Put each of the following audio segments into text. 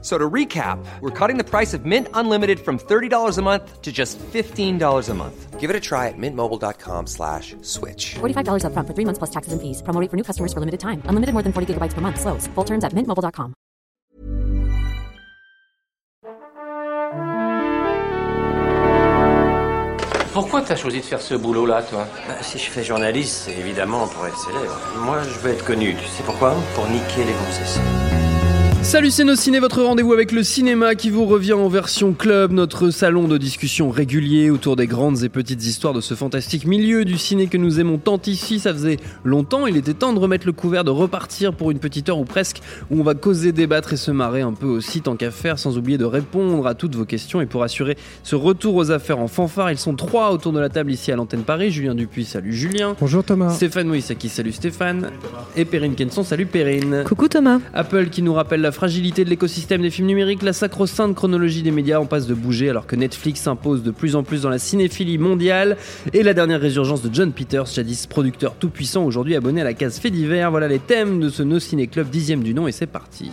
So to recap, we're cutting the price of Mint Unlimited from $30 a month to just $15 a month. Give it a try at mintmobile.com slash switch. $45 upfront for three months plus taxes and fees. Promo rate for new customers for limited time. Unlimited more than 40 gigabytes per month. Slows. Full terms at mintmobile.com. Pourquoi t'as choisi de faire ce boulot-là, toi Bah, si je fais journaliste, c'est évidemment pour être célèbre. Moi, je veux être connu. Tu sais pourquoi Pour niquer les gonzesses. Salut c'est nos ciné, votre rendez-vous avec le cinéma qui vous revient en version club, notre salon de discussion régulier autour des grandes et petites histoires de ce fantastique milieu du ciné que nous aimons tant ici. Ça faisait longtemps, il était temps de remettre le couvert, de repartir pour une petite heure ou presque où on va causer, débattre et se marrer un peu aussi tant qu'à faire, sans oublier de répondre à toutes vos questions. Et pour assurer ce retour aux affaires en fanfare, ils sont trois autour de la table ici à l'antenne Paris. Julien Dupuis, salut Julien. Bonjour Thomas. Stéphane Moïsaki, salut Stéphane. Et Perrine Kenson, salut Perrine. Coucou Thomas. Apple qui nous rappelle la fragilité de l'écosystème des films numériques, la sacro-sainte chronologie des médias en passe de bouger alors que Netflix s'impose de plus en plus dans la cinéphilie mondiale et la dernière résurgence de John Peters, jadis producteur tout puissant, aujourd'hui abonné à la case fait divers. Voilà les thèmes de ce No Ciné Club dixième du nom et c'est parti.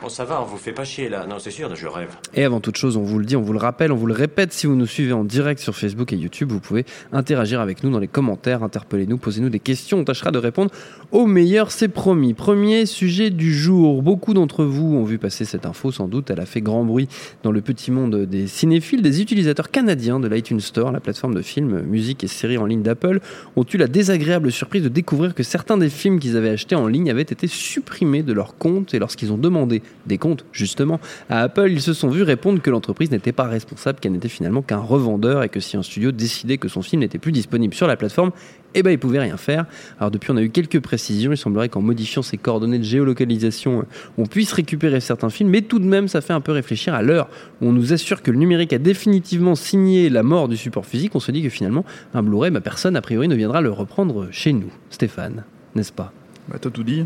Bon, ça va, on vous fait pas chier là. Non, c'est sûr, je rêve. Et avant toute chose, on vous le dit, on vous le rappelle, on vous le répète, si vous nous suivez en direct sur Facebook et YouTube, vous pouvez interagir avec nous dans les commentaires, interpellez-nous, posez-nous des questions, on tâchera de répondre au meilleur, c'est promis. Premier sujet du jour, beaucoup d'entre vous ont vu passer cette info, sans doute, elle a fait grand bruit dans le petit monde des cinéphiles, des utilisateurs canadiens de l'iTunes Store, la plateforme de films, musique et séries en ligne d'Apple, ont eu la désagréable surprise de découvrir que certains des films qu'ils avaient achetés en ligne avaient été supprimés de leur compte et lorsqu'ils ont demandé des comptes, justement, à Apple, ils se sont vus répondre que l'entreprise n'était pas responsable, qu'elle n'était finalement qu'un revendeur et que si un studio décidait que son film n'était plus disponible sur la plateforme, eh ben, il pouvait rien faire. Alors depuis, on a eu quelques précisions. Il semblerait qu'en modifiant ces coordonnées de géolocalisation, on puisse récupérer certains films, mais tout de même, ça fait un peu réfléchir à l'heure où on nous assure que le numérique a définitivement signé la mort du support physique. On se dit que finalement, un Blu-ray, bah, personne a priori ne viendra le reprendre chez nous. Stéphane, n'est-ce pas? Bah, t'as tout dit.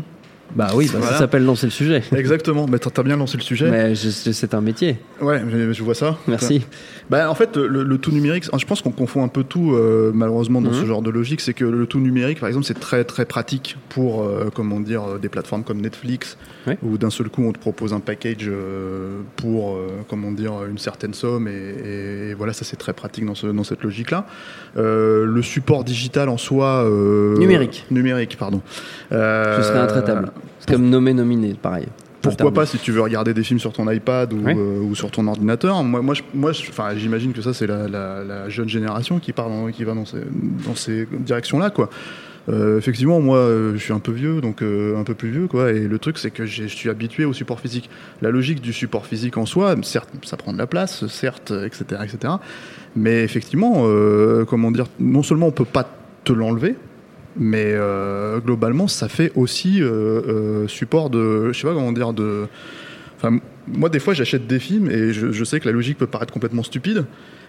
Bah oui, bah, ça s'appelle lancer le sujet. Exactement. Bah, t'as bien lancé le sujet. Mais c'est un métier. Ouais, je, je vois ça. Merci. Bah, en fait, le, le tout numérique, je pense qu'on confond un peu tout, euh, malheureusement, dans Mhm. ce genre de logique. C'est que le tout numérique, par exemple, c'est très très pratique pour, euh, comment dire, euh, des plateformes comme Netflix, Ouais. où d'un seul coup on te propose un package euh, pour, comment dire, une certaine somme, et, et voilà, ça c'est très pratique dans, ce, dans cette logique-là. Le support digital en soi. Numérique. Numérique, pardon. Ce serait intraitable. C'est comme nommé nominé, pareil. Pourquoi pas si tu veux regarder des films sur ton iPad ou, Ouais. euh, ou sur ton ordinateur Moi, moi, enfin, j'imagine que ça c'est la, la- la jeune génération qui part dans- qui va dans ces, dans ces directions-là, quoi. Euh, effectivement, moi, euh, je suis un peu vieux, donc euh, un peu plus vieux, quoi. Et le truc, c'est que je suis habitué au support physique. La logique du support physique en soi, certes, ça prend de la place, certes, etc., etc. Mais effectivement, comment dire, non seulement on peut pas te l'enlever, mais euh, globalement, ça fait aussi euh, euh, support de, je sais pas comment dire, de. Enfin, moi, des fois, j'achète des films et je, je sais que la logique peut paraître complètement stupide,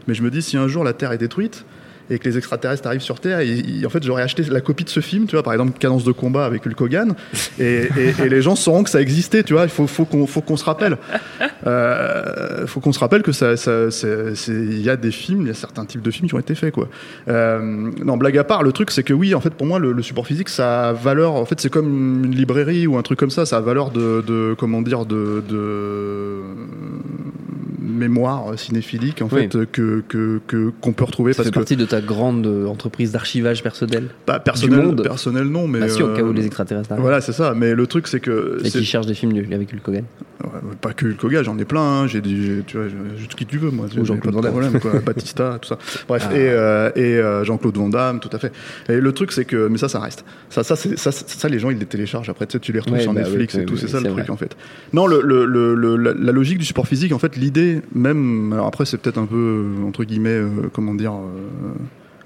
mais je me dis si un jour la Terre est détruite et que les extraterrestres arrivent sur Terre, en fait, j'aurais acheté la copie de ce film, tu vois, par exemple, Cadence de combat avec Hulk Hogan, et, les gens sauront que ça existait, tu vois. Il faut, qu'on se rappelle. Euh, faut qu'on se rappelle que ça, y a des films, il y a certains types de films qui ont été faits, quoi. Euh, non, blague à part, le truc, c'est que oui, en fait, pour moi, le, support physique, ça a valeur. En fait, c'est comme une librairie ou un truc comme ça. Ça a valeur de, comment dire, de mémoire cinéphilique, en Oui. fait, que qu'on peut retrouver Ça parce fait que partie de ta grande euh, entreprise d'archivage personnel. pas personnel, monde. personnel non, mais Bah si, au cas où euh, les extraterrestres arrivent. Voilà, c'est ça. Mais le truc, c'est que Et qui cherchent des films avec Hulk Hogan. Ouais, pas que Hulk Hogan, j'en ai plein. hein. J'ai tu vois, tout ce qui tu veux, moi. Ou Jean-Claude Van Damme. problème, quoi. Batista, tout ça. Bref, Ah. et, euh, et euh, Jean-Claude Van Damme, tout à fait. Et le truc, c'est que, mais ça, ça reste. Ça, ça, ça, ça, les gens, ils les téléchargent. Après, tu sais, tu les retrouves Ouais, sur bah Netflix oui, et oui, tout. c'est ça le truc, en fait. Non, le, le, le, le- la, la logique du support physique, en fait, l'idée, même, alors après, c'est peut-être un peu, euh, entre guillemets, euh, comment dire, euh,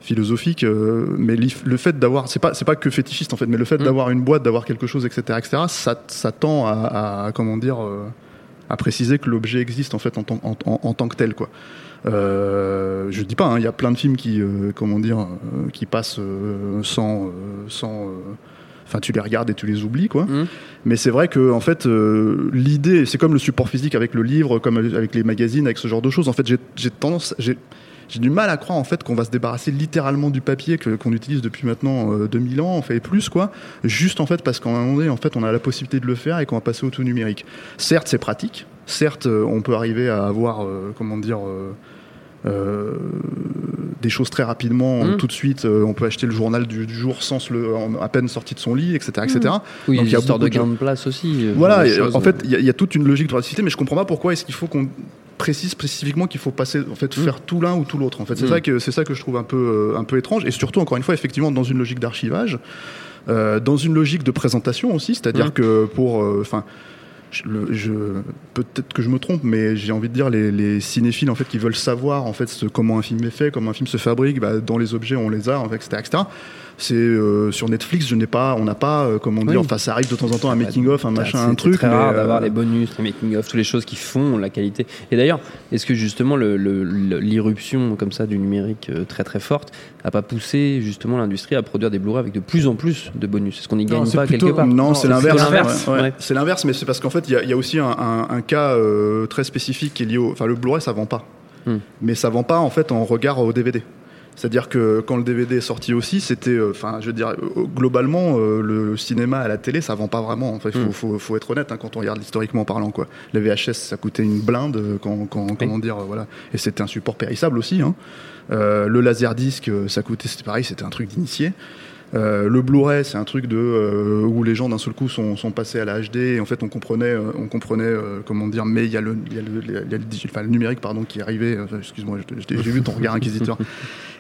philosophique, euh, mais le fait d'avoir, c'est pas, c'est pas que fétichiste en fait, mais le fait Mm. d'avoir une boîte, d'avoir quelque chose, etc., etc., ça, ça tend à, à, comment dire, euh, à préciser que l'objet existe en fait en tant, en, en- en tant que tel, quoi. Euh, je dis pas, hein, il y a plein de films qui, euh, comment dire, euh, qui passent sans, sans, Enfin, tu les regardes et tu les oublies, quoi. Mhm. Mais c'est vrai que, en fait, euh, l'idée, c'est comme le support physique avec le livre, comme avec les magazines, avec ce genre de choses. En fait, j'ai tendance, j'ai j'ai du mal à croire en fait qu'on va se débarrasser littéralement du papier qu'on utilise depuis maintenant euh, 2000 ans, en fait et plus quoi, juste en fait parce qu'en un moment donné en fait on a la possibilité de le faire et qu'on va passer au tout numérique. Certes c'est pratique, certes euh, on peut arriver à avoir euh, comment dire euh, euh, des choses très rapidement Mhm. tout de suite. euh, on peut acheter le journal du, du jour sans se le, en- à peine sorti de son lit, etc., etc. Oui, Donc, il y a histoires de gain de place aussi. euh, voilà, et, en fait, il y, a- il y a toute une logique de radicité, mais je comprends pas pourquoi est-ce qu'il faut qu'on précise spécifiquement qu'il faut passer, en fait, Mm. faire tout l'un ou tout l'autre. En fait, c'est ça que c'est ça que je trouve un peu, euh, un peu étrange, et surtout encore une fois, effectivement, dans une logique d'archivage, euh, dans une logique de présentation aussi, c'est-à-dire que pour, euh, enfin. Je, je- peut-être que je me trompe, mais j'ai envie de dire les, les cinéphiles en fait qui veulent savoir en fait comment un film est fait, comment un film se fabrique, bah, dans les objets on les a, en fait, etc., etc. C'est euh, sur Netflix, je n'ai pas, on n'a pas, euh, comment Oui. dire, enfin ça arrive de temps en temps un bah, making of, un c'est- machin, c'est un truc. très mais, rare euh, d'avoir les bonus, les making of, toutes les choses qui font la qualité. Et d'ailleurs, est-ce que justement le- le- le- l'irruption comme ça du numérique euh, très très forte a pas poussé justement l'industrie à produire des Blu-ray avec de plus en plus de bonus? Est-ce qu'on n'y Non, gagne c'est pas plutôt- quelque part? Non, Non, c'est c'est l'inverse. l'inverse, Ouais, ouais. ouais. C'est l'inverse, mais c'est parce qu'en fait, il y, a- il y a aussi un, un- un cas euh, très spécifique qui est lié au. Enfin, le Blu-ray, ça vend pas. Hmm. Mais ça vend pas en fait en regard au DVD. C'est-à-dire que quand le DVD est sorti aussi, c'était, euh, enfin, je veux dire, euh, globalement, euh, le cinéma à la télé, ça vend pas vraiment. Enfin, il faut, Mm. faut, faut être honnête hein, quand on regarde historiquement parlant, quoi. Les VHS, ça coûtait une blinde, quand, comment dire, voilà. Et c'était un support périssable aussi. Hein. Euh, le laserdisc, ça coûtait, c'était pareil, c'était un truc d'initié. Euh, le Blu-ray, c'est un truc de euh, où les gens d'un seul coup sont, sont passés à la HD. Et en fait, on comprenait, euh, on comprenait comment dire, mais il y a le, il y a le, il y a le numérique pardon qui est arrivé. excuse-moi, j'ai vu ton regard inquisiteur.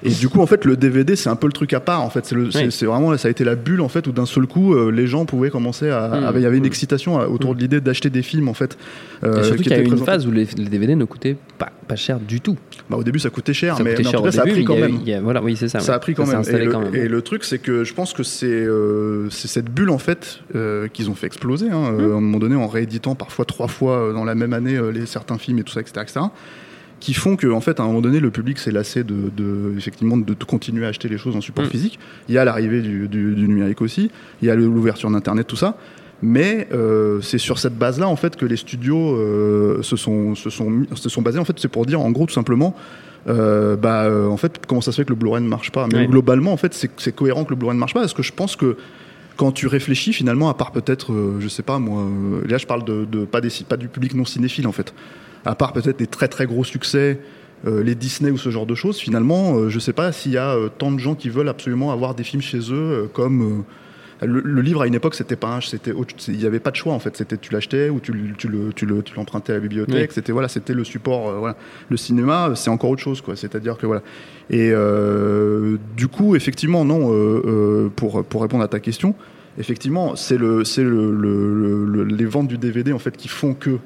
Et du coup, en fait, le DVD, c'est un peu le truc à part. En fait, c'est Oui. vraiment, ça a été la bulle en fait où d'un seul coup, euh, les gens pouvaient commencer à, Mm. il y avait une Mm. excitation à- autour de l'idée d'acheter des films en fait. euh, Et surtout qui qu'il y a eu une phase où les, les DVD ne coûtaient pas, pas cher du tout. Bah, au début, ça coûtait cher, ça mais, coûtait mais en cher tout cas, au ça a pris quand même. voilà, oui, c'est ça. Ça a pris quand même. Et le, truc, c'est que je pense que c'est euh, c'est cette bulle en fait euh, qu'ils ont fait exploser. hein, euh, à un moment donné, en rééditant parfois trois fois euh, dans la même année euh, les certains films et tout ça, etc., etc., qui font que en fait, à un moment donné, le public s'est lassé de, de effectivement de, continuer à acheter les choses en support Mm. physique. Il y a l'arrivée du, du- du numérique aussi. Il y a l'ouverture d'internet, tout ça. Mais euh, c'est sur cette base-là en fait que les studios euh, se sont se sont se sont basés en fait c'est pour dire en gros tout simplement euh, bah en fait comment ça se fait que le Blu-ray ne marche pas? Mais globalement en fait c'est c'est cohérent que le Blu-ray ne marche pas parce que je pense que quand tu réfléchis finalement à part peut-être euh, je sais pas moi euh, là je parle de, de- pas des pas du public non cinéphile en fait à part peut-être des très très gros succès euh, les Disney ou ce genre de choses finalement euh, je sais pas s'il y a euh, tant de gens qui veulent absolument avoir des films chez eux comme le, le livre à une époque c'était pas c'était il y avait pas de choix en fait. C'était tu l'achetais ou tu, le- tu le tu le tu l'empruntais à la bibliothèque Oui. c'était voilà c'était le support voilà. Le cinéma c'est encore autre chose quoi. C'est à dire que voilà. Et du coup effectivement non pour pour répondre à ta question effectivement c'est le c'est le, le- le- le- les ventes du DVD en fait qui font que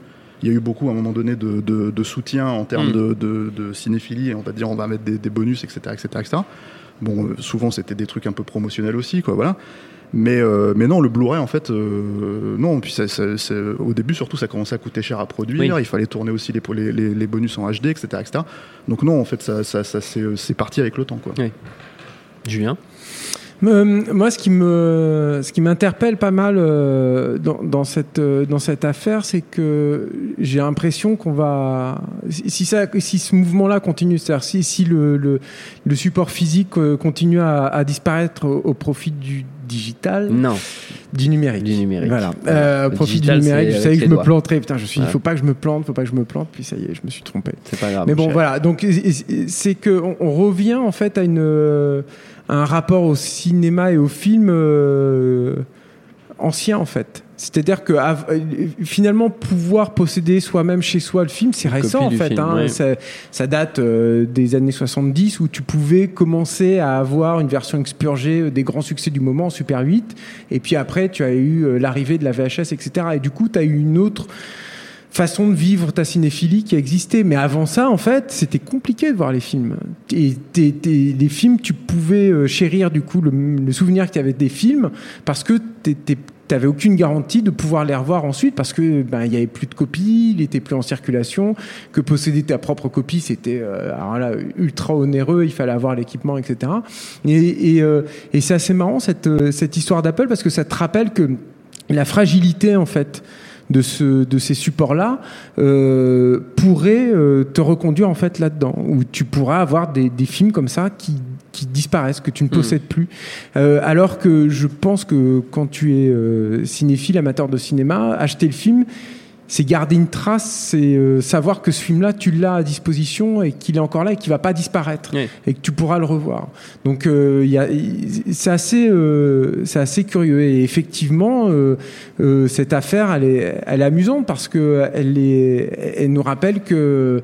il y a eu beaucoup à un moment donné de, de, de soutien en termes Mm. de, de, cinéphilie et on va dire on va mettre des, des bonus etc etc etc bon euh, souvent c'était des trucs un peu promotionnels aussi quoi voilà mais, euh, mais non, le Blu-ray, en fait, euh, non. Puis ça, ça- ça- au début, surtout, ça commençait à coûter cher à produire. Oui. Il fallait tourner aussi les, les, les, les bonus en HD, etc., etc. Donc non, en fait, ça, c'est parti avec le temps, quoi. Julien? Euh, moi, ce qui me, ce qui m'interpelle pas mal euh, dans, dans cette euh, dans cette affaire, c'est que j'ai l'impression qu'on va, si ça, si ce mouvement-là continue, c'est-à-dire si, si le, le, le support physique euh, continue à, à disparaître au, au profit du digital, Non. du numérique, Du numérique. voilà. Euh, profit du numérique, je savais que je me doigts. planterais. Putain, je suis, il Ouais. faut pas que je me plante, faut pas que je me plante. Puis ça y est, je me suis trompé. C'est pas grave. Mais bon, voilà. Donc, c'est que on, on revient en fait à une euh, un rapport au cinéma et au film euh, ancien en fait. C'est-à-dire que euh, finalement pouvoir posséder soi-même chez soi le film, c'est récent en fait. film, hein. ouais. ça, ça date euh, des années 70 où tu pouvais commencer à avoir une version expurgée euh, des grands succès du moment, Super 8, et puis après tu as eu l'arrivée de la VHS, etc. Et du coup, tu as eu une autre façon de vivre ta cinéphilie qui a existé. Mais avant ça, en fait, c'était compliqué de voir les films. Et t'es- les films, tu pouvais euh, chérir du coup le, le souvenir qu'il y avait des films parce que tu t'avais aucune garantie de pouvoir les revoir ensuite parce que ben il y avait plus de copies, il était plus en circulation, que posséder ta propre copie c'était euh, ultra onéreux, il fallait avoir l'équipement, etc. Et, et, euh, et c'est assez marrant cette euh, cette histoire d'Apple parce que ça te rappelle que la fragilité en fait de, ce, de ces supports-là euh, pourrait euh, te reconduire en fait là-dedans, où tu pourras avoir des, des films comme ça qui, qui disparaissent, que tu ne possèdes plus. Euh, alors que je pense que quand tu es cinéphile, amateur de cinéma, acheter le film, c'est garder une trace, c'est euh, savoir que ce film-là, tu l'as à disposition et qu'il est encore là et qu'il va pas disparaître Oui. et que tu pourras le revoir. Donc euh, y a- c'est assez, euh, c'est assez curieux et effectivement euh, euh, cette affaire, elle est, elle est amusante parce que elle est, elle nous rappelle que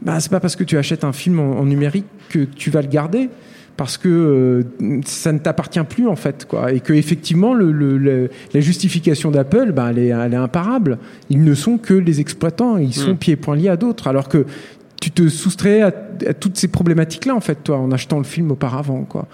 bah, c'est pas parce que tu achètes un film en, en numérique que tu vas le garder parce que euh, ça ne t'appartient plus en fait quoi. Et que effectivement le, le- le- la justification d'Apple bah, elle, est, elle est imparable. Ils ne sont que les exploitants. Ils sont pieds et poings liés à d'autres. Alors que tu te soustrais à, à toutes ces problématiques là en fait toi en achetant le film auparavant quoi.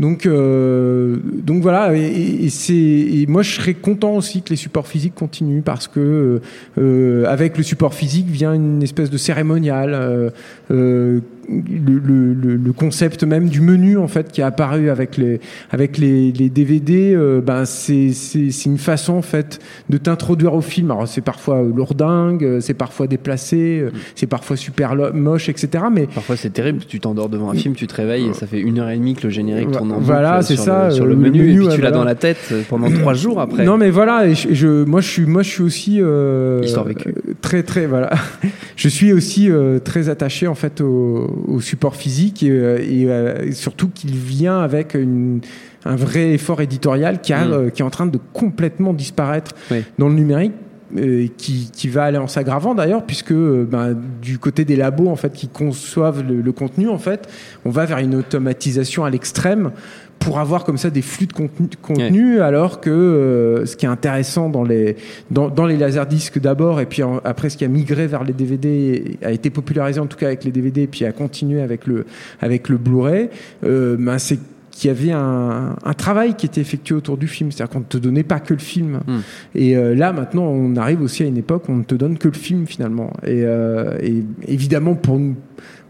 Donc euh, donc voilà. Et, et- et c'est et moi je serais content aussi que les supports physiques continuent parce que euh, avec le support physique vient une espèce de cérémonial euh, euh, le, le- le- concept même du menu en fait qui est apparu avec les avec les, les DVD euh, ben c'est c'est c'est une façon en fait de t'introduire au film alors c'est parfois lourdingue euh, c'est parfois déplacé euh, c'est parfois super moche etc mais Parfois c'est terrible, tu t'endors devant un film, tu te réveilles et ça fait une heure et demie que le générique tourne en Voilà, c'est ça, le, sur le menu, menu, et puis ouais, tu l'as voilà. dans la tête pendant trois jours après. Non mais voilà, et je, je- moi je suis moi je suis aussi euh, Histoire vécue. très très voilà. Je suis aussi euh, très attaché en fait au, au support physique et, euh, et, euh, surtout qu'il vient avec une un vrai effort éditorial qui, a, Mm. euh, qui est en train de complètement disparaître Oui. dans le numérique. euh, qui, qui va aller en s'aggravant d'ailleurs puisque euh, ben, du côté des labos en fait qui conçoivent le, le contenu en fait on va vers une automatisation à l'extrême pour avoir comme ça des flux de contenu, alors que euh, ce qui est intéressant dans les dans, dans les laserdiscs d'abord et puis en- après ce qui a migré vers les DVD a été popularisé en tout cas avec les DVD et puis a continué avec le avec le Blu-ray euh, ben c'est qu'il y avait un, un travail qui était effectué autour du film, c'est-à-dire qu'on ne te donnait pas que le film. Mm. Et euh, là, maintenant, on arrive aussi à une époque où on ne te donne que le film finalement. Et, euh, et évidemment, pour nous-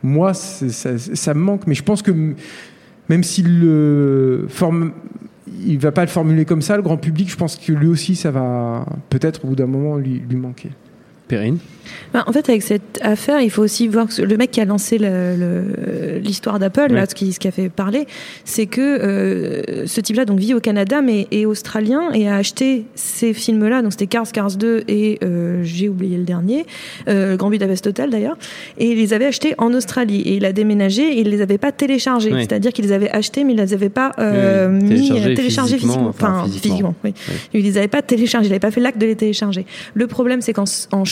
moi, ça, ça me manque. Mais je pense que même s'il le forme, il va pas le formuler comme ça, le grand public, je pense que lui aussi, ça va peut-être au bout d'un moment lui, lui manquer. Perrine Ben, en fait, avec cette affaire, il faut aussi voir que le mec qui a lancé l'histoire d'Apple, Oui. là, ce qui, ce qui a fait parler, c'est que euh, ce type-là donc vit au Canada, mais est australien et a acheté ces films-là. Donc c'était Cars, Cars 2 et euh, j'ai oublié le dernier, euh, Grand Budapest Hotel d'ailleurs, et il les avait achetés en Australie. Et il a déménagé et il les avait pas téléchargés, Oui. c'est-à-dire qu'il les avait achetés, mais il les avait pas euh, Oui, oui. mis Téléchargés physiquement, physiquement, enfin, physiquement. physiquement. oui. Il les avait pas téléchargés, il n'avait pas fait l'acte de les télécharger. Le problème, c'est qu'en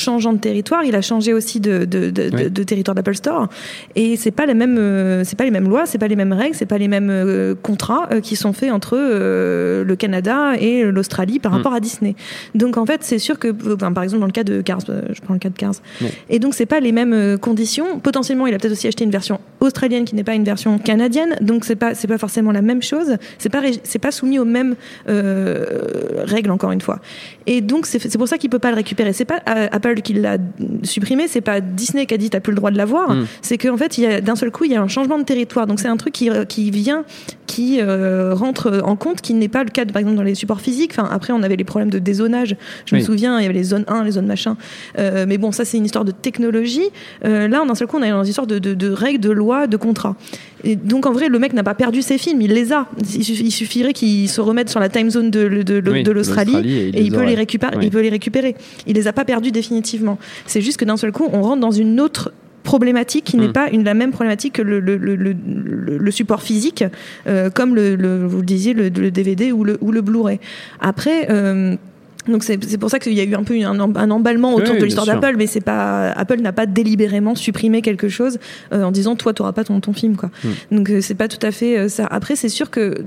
changeant de territoire, il a changé aussi de, de, de, de- Oui. de territoire d'Apple Store, et c'est pas la même, euh, c'est pas les mêmes lois, c'est pas les mêmes règles, c'est pas les mêmes euh, contrats euh, qui sont faits entre le Canada et l'Australie par Mm. rapport à Disney. Donc en fait, c'est sûr que, par exemple dans le cas de Cars, je prends le cas de Cars, Oui. et donc c'est pas les mêmes conditions. Potentiellement, il a peut-être aussi acheté une version australienne qui n'est pas une version canadienne, donc c'est pas c'est pas forcément la même chose. C'est pas c'est pas soumis aux mêmes règles encore une fois. Et donc c'est pour ça qu'il peut pas le récupérer. C'est pas euh, Apple qui l'a supprimé, c'est pas Disney qui a dit t'as plus le droit de l'avoir. Mm. C'est qu'en fait il y a d'un seul coup il y a un changement de territoire. Donc c'est un truc qui qui vient qui euh, rentre en compte, qui n'est pas le cas de, par exemple dans les supports physiques. Enfin après on avait les problèmes de dézonage. Je Oui. me souviens il y avait les zones 1, les zones machin. Euh, mais bon ça c'est une histoire de technologie. Euh, là d'un seul coup on est dans une histoire de, de, de règles, de lois, de contrats. Et donc en vrai le mec n'a pas perdu ses films, il les a. Il suffi- il suffirait qu'il se remette sur la time zone de, de, de- Oui, de l'Australie et il peut les récupérer. Oui. Il peut les récupérer. Il les a pas perdus définitivement. C'est juste que d'un seul coup, on rentre dans une autre problématique qui n'est Mm. pas une, la même problématique que le, le, le, le, le- le support physique, euh, comme le, vous le disiez, le, DVD ou le, ou le Blu-ray. Après. euh, Donc c'est c'est pour ça qu'il y a eu un peu un, un emballement autour Oui, de l'histoire d'Apple, mais c'est pas Apple n'a pas délibérément supprimé quelque chose euh, en disant toi tu n'auras pas ton, ton film quoi. Hmm. Donc euh, c'est pas tout à fait euh, ça. Après c'est sûr que